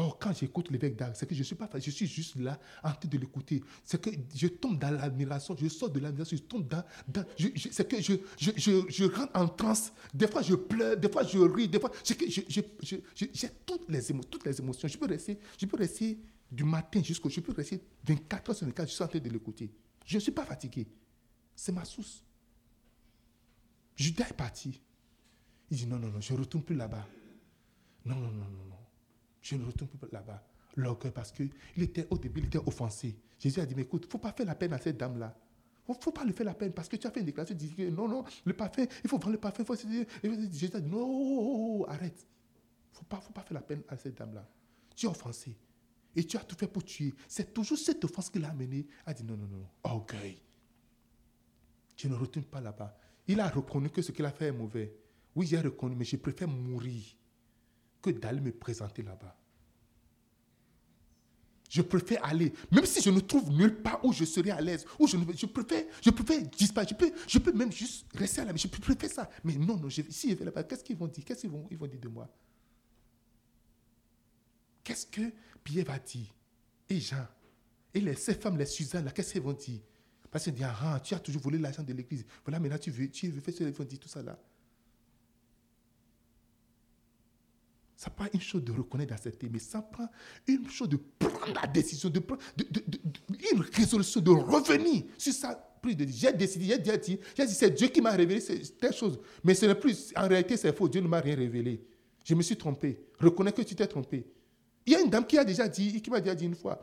Oh, quand j'écoute l'évêque d'Arc, c'est que je suis pas je suis juste là en train de l'écouter. C'est que je tombe dans l'admiration, je sors de l'admiration, je tombe dans. c'est que je, rentre en transe. Des fois, je pleure, des fois, je ris, des fois. J'ai toutes les, émotions, toutes les émotions. Je peux rester, je peux rester du matin jusqu'au. Je peux rester 24 heures sur 24, je suis en train de l'écouter. Je ne suis pas fatigué. C'est ma source. Judas est parti. Il dit non, non, non, je ne retourne plus là-bas. Non, non, non, non, non. Je ne retourne plus là-bas. L'orgueil, parce qu'il était au début, il était offensé. Jésus a dit, mais écoute, il ne faut pas faire la peine à cette dame-là. Il ne faut pas lui faire la peine parce que tu as fait une déclaration, tu dis non, non, le parfum, il faut vendre le parfum. Faut Jésus a dit, non, arrête. Il ne faut pas, faut pas faire la peine à cette dame-là. Tu es offensé. Et tu as tout fait pour tuer. C'est toujours cette offense qui l'a amené à dire non, non, non, orgueil. Je ne retourne pas là-bas. Il a reconnu que ce qu'il a fait est mauvais. Oui, j'ai reconnu, mais je préfère mourir que d'aller me présenter là-bas. Je préfère aller, même si je ne trouve nulle part où je serai à l'aise, où je, ne, je préfère, je préfère disparaître, je peux, je peux même juste rester à la maison, je préfère ça. Mais non, non, si je vais là-bas, qu'est-ce qu'ils vont dire? Qu'est-ce qu'ils vont, ils vont dire de moi? Qu'est-ce que Pierre va dire? Et Jean? Et les, ces femmes, les Suzanne, là, qu'est-ce qu'ils vont dire? Parce qu'ils disent, ah, tu as toujours volé l'argent de l'église. Voilà, maintenant tu veux, tu veux faire ce qu'ils vont dire, tout ça là. Ça prend une chose de reconnaître, d'accepter, mais ça prend une chose de prendre la décision, de prendre une résolution, de revenir sur ça. J'ai décidé, j'ai dit, j'ai dit, c'est Dieu qui m'a révélé telle chose. Mais ce n'est plus, en réalité, c'est faux. Dieu ne m'a rien révélé. Je me suis trompé. Reconnais que tu t'es trompé. Il y a une dame qui a déjà dit, qui m'a déjà dit une fois,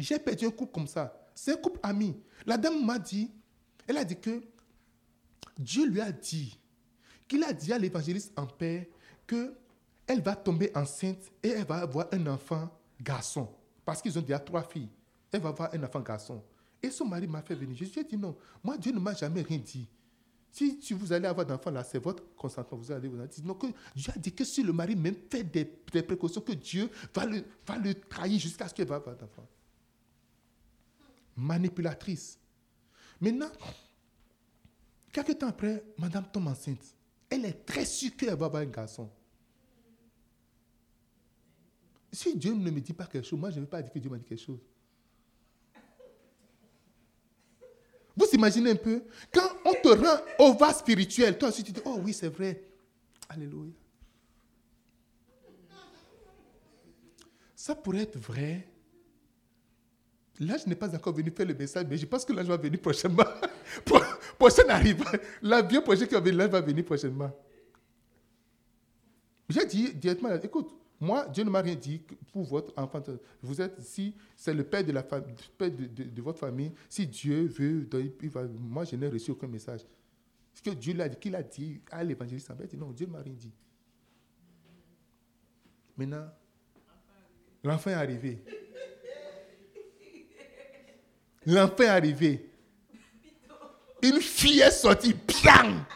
j'ai perdu un couple comme ça. C'est un couple ami. La dame m'a dit, elle a dit que Dieu lui a dit, qu'il a dit à l'évangéliste en paix que elle va tomber enceinte et elle va avoir un enfant garçon. Parce qu'ils ont déjà trois filles. Elle va avoir un enfant garçon. Et son mari m'a fait venir. Je lui ai dit non, moi Dieu ne m'a jamais rien dit. Si, vous allez avoir d'enfant là, c'est votre consentement. Vous allez vous dire. Non, que Dieu a dit que si le mari même fait des, précautions, que Dieu va le, trahir jusqu'à ce qu'il va avoir d'enfant. Manipulatrice. Maintenant, quelques temps après, madame tombe enceinte. Elle est très sûre qu'elle va avoir un garçon. Si Dieu ne me dit pas quelque chose, moi je ne vais pas dire que Dieu m'a dit quelque chose. Vous imaginez un peu, quand on te rend au vas spirituel, toi aussi tu dis, oh oui, c'est vrai. Alléluia. Ça pourrait être vrai. L'âge n'est pas encore venu faire le message, mais je pense que l'âge va venir prochainement. Prochain arrive. L'avion prochain qui va venir, l'âge va venir prochainement. J'ai dit directement, écoute, moi, Dieu ne m'a rien dit pour votre enfant. Vous êtes, si c'est le père de, votre famille, si Dieu veut, moi, je n'ai reçu aucun message. Ce que Dieu l'a dit, qu'il a dit à l'évangéliste, il dit non, Dieu ne m'a rien dit. Maintenant, l'enfant est arrivé. L'enfant est arrivé. Une fille est sortie, bien.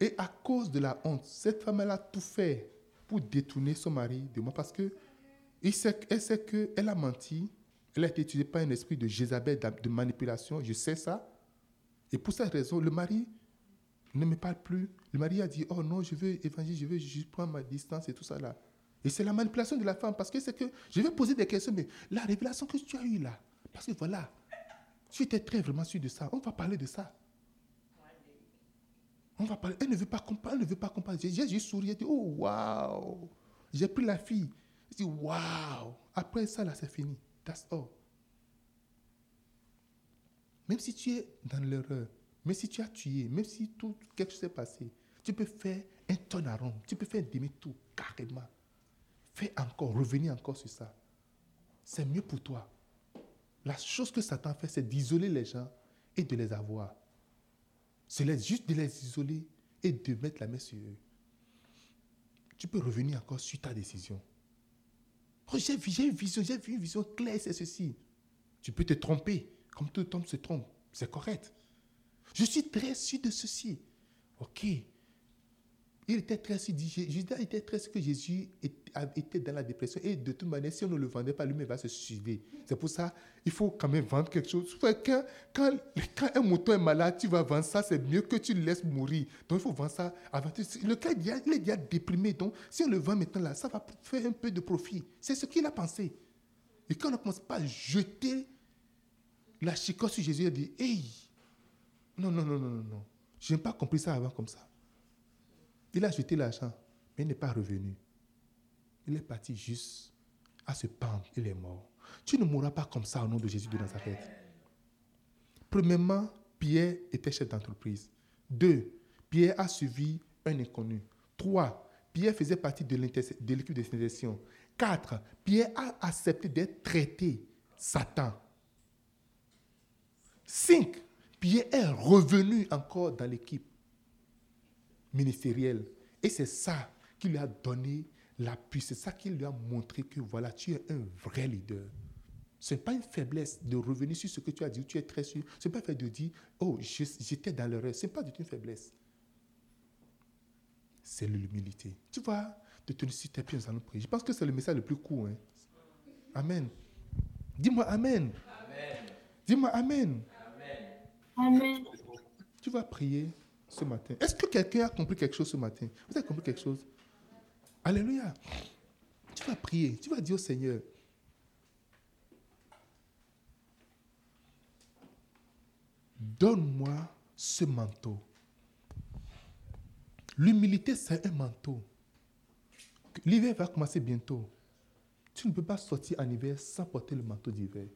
Et à cause de la honte, cette femme-là a tout fait pour détourner son mari de moi parce que elle sait qu'elle a menti, elle a été utilisée par un esprit de Jézabel, de manipulation, je sais ça. Et pour cette raison, le mari ne me parle plus. Le mari a dit, oh non, je veux évangéliser, je veux juste prendre ma distance et tout ça là. Et c'est la manipulation de la femme parce que c'est que je vais poser des questions, mais la révélation que tu as eue là, parce que voilà, tu étais très vraiment sûr de ça, on va parler de ça. On va parler. Elle ne veut pas comprendre. Elle ne veut pas comprendre. J'ai souri. dit, oh, waouh. J'ai pris la fille. J'ai dit, waouh. Après ça, là, c'est fini. That's all. Même si tu es dans l'erreur, même si tu as tué, même si tout quelque chose s'est passé, tu peux faire un rond. Tu peux faire un demi-tour, carrément. Fais encore, revenir encore sur ça. C'est mieux pour toi. La chose que Satan fait, c'est d'isoler les gens et de les avoir. C'est juste de les isoler et de mettre la main sur eux. Tu peux revenir encore sur ta décision. Oh, j'ai vision, j'ai vu une vision claire, c'est ceci. Tu peux te tromper, comme tout homme se trompe. C'est correct. Je suis très sûr de ceci. Ok, il était très Judas était très que Jésus était dans la dépression. Et de toute manière, si on ne le vendait pas, lui-même va se suicider. C'est pour ça il faut quand même vendre quelque chose. Quand, quand, quand, un mouton est malade, tu vas vendre ça, c'est mieux que tu le laisses mourir. Donc il faut vendre ça avant. Le cas, il est déjà déprimé. Donc si on le vend maintenant là, ça va faire un peu de profit. C'est ce qu'il a pensé. Et quand on ne commence pas à jeter la chicotte sur Jésus, il a dit Hey, non, non, non, non, non, non. Je n'ai pas compris ça avant comme ça. Il a jeté l'argent, mais il n'est pas revenu. Il est parti juste à se pendre, il est mort. Tu ne mourras pas comme ça au nom de Jésus de Nazareth. Premièrement, Pierre était chef d'entreprise. Deux, Pierre a suivi un inconnu. Trois, Pierre faisait partie de l'équipe sélection. Quatre, Pierre a accepté d'être traité Satan. Cinq, Pierre est revenu encore dans l'équipe ministériel. Et c'est ça qui lui a donné la puissance, c'est ça qui lui a montré que voilà, tu es un vrai leader. Ce n'est pas une faiblesse de revenir sur ce que tu as dit, tu es très sûr. Ce n'est pas fait de dire, oh, j'étais dans l'erreur. Ce n'est pas du tout une faiblesse. C'est l'humilité. Tu vois, de tenir sur tes pieds, nous allons prier. Je pense que c'est le message le plus court. Hein. Amen. Dis-moi Amen. amen. Dis-moi Amen. Amen. Tu vas prier ce matin Est-ce que quelqu'un a compris quelque chose ce matin? Vous avez compris quelque chose? Alléluia. Tu vas prier, tu vas dire au Seigneur, donne-moi ce manteau. L'humilité, c'est un manteau. L'hiver va commencer bientôt. Tu ne peux pas sortir en hiver sans porter le manteau d'hiver.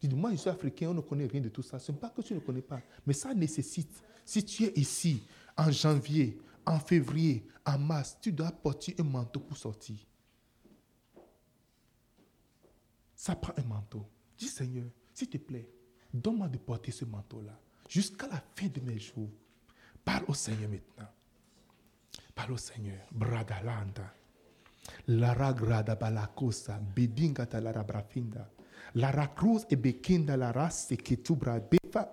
dis, moi, je suis africain, on ne connaît rien de tout ça. Ce n'est pas que tu ne connais pas, mais ça nécessite si tu es ici en janvier, en février, en mars, tu dois porter un manteau pour sortir. Ça prend un manteau. Dis Seigneur, s'il te plaît, donne-moi de porter ce manteau-là jusqu'à la fin de mes jours. Parle au Seigneur maintenant. Parle au Seigneur. Bradalanda. Lara grada balakosa. Bedinga lara brafinda. Lara cruz e bekinda lara. Befa.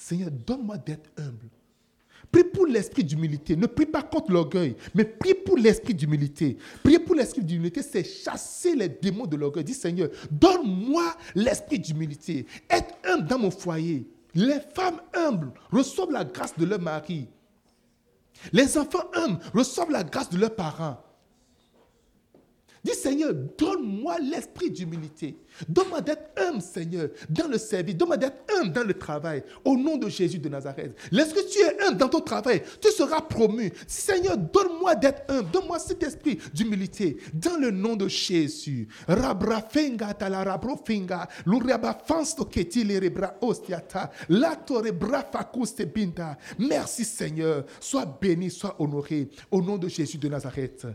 Seigneur, donne-moi d'être humble. Prie pour l'esprit d'humilité. Ne prie pas contre l'orgueil, mais prie pour l'esprit d'humilité. Prier pour l'esprit d'humilité, c'est chasser les démons de l'orgueil. Dis Seigneur, donne-moi l'esprit d'humilité. Être humble dans mon foyer. Les femmes humbles reçoivent la grâce de leur mari. Les enfants humbles reçoivent la grâce de leurs parents. Dis Seigneur, donne-moi l'esprit d'humilité. Donne-moi d'être humble, Seigneur, dans le service. Donne-moi d'être humble dans le travail. Au nom de Jésus de Nazareth. Lorsque tu es humble dans ton travail, tu seras promu. Seigneur, donne-moi d'être humble. Donne-moi cet esprit d'humilité. Dans le nom de Jésus. Ostiata. Merci Seigneur. Sois béni, sois honoré. Au nom de Jésus de Nazareth.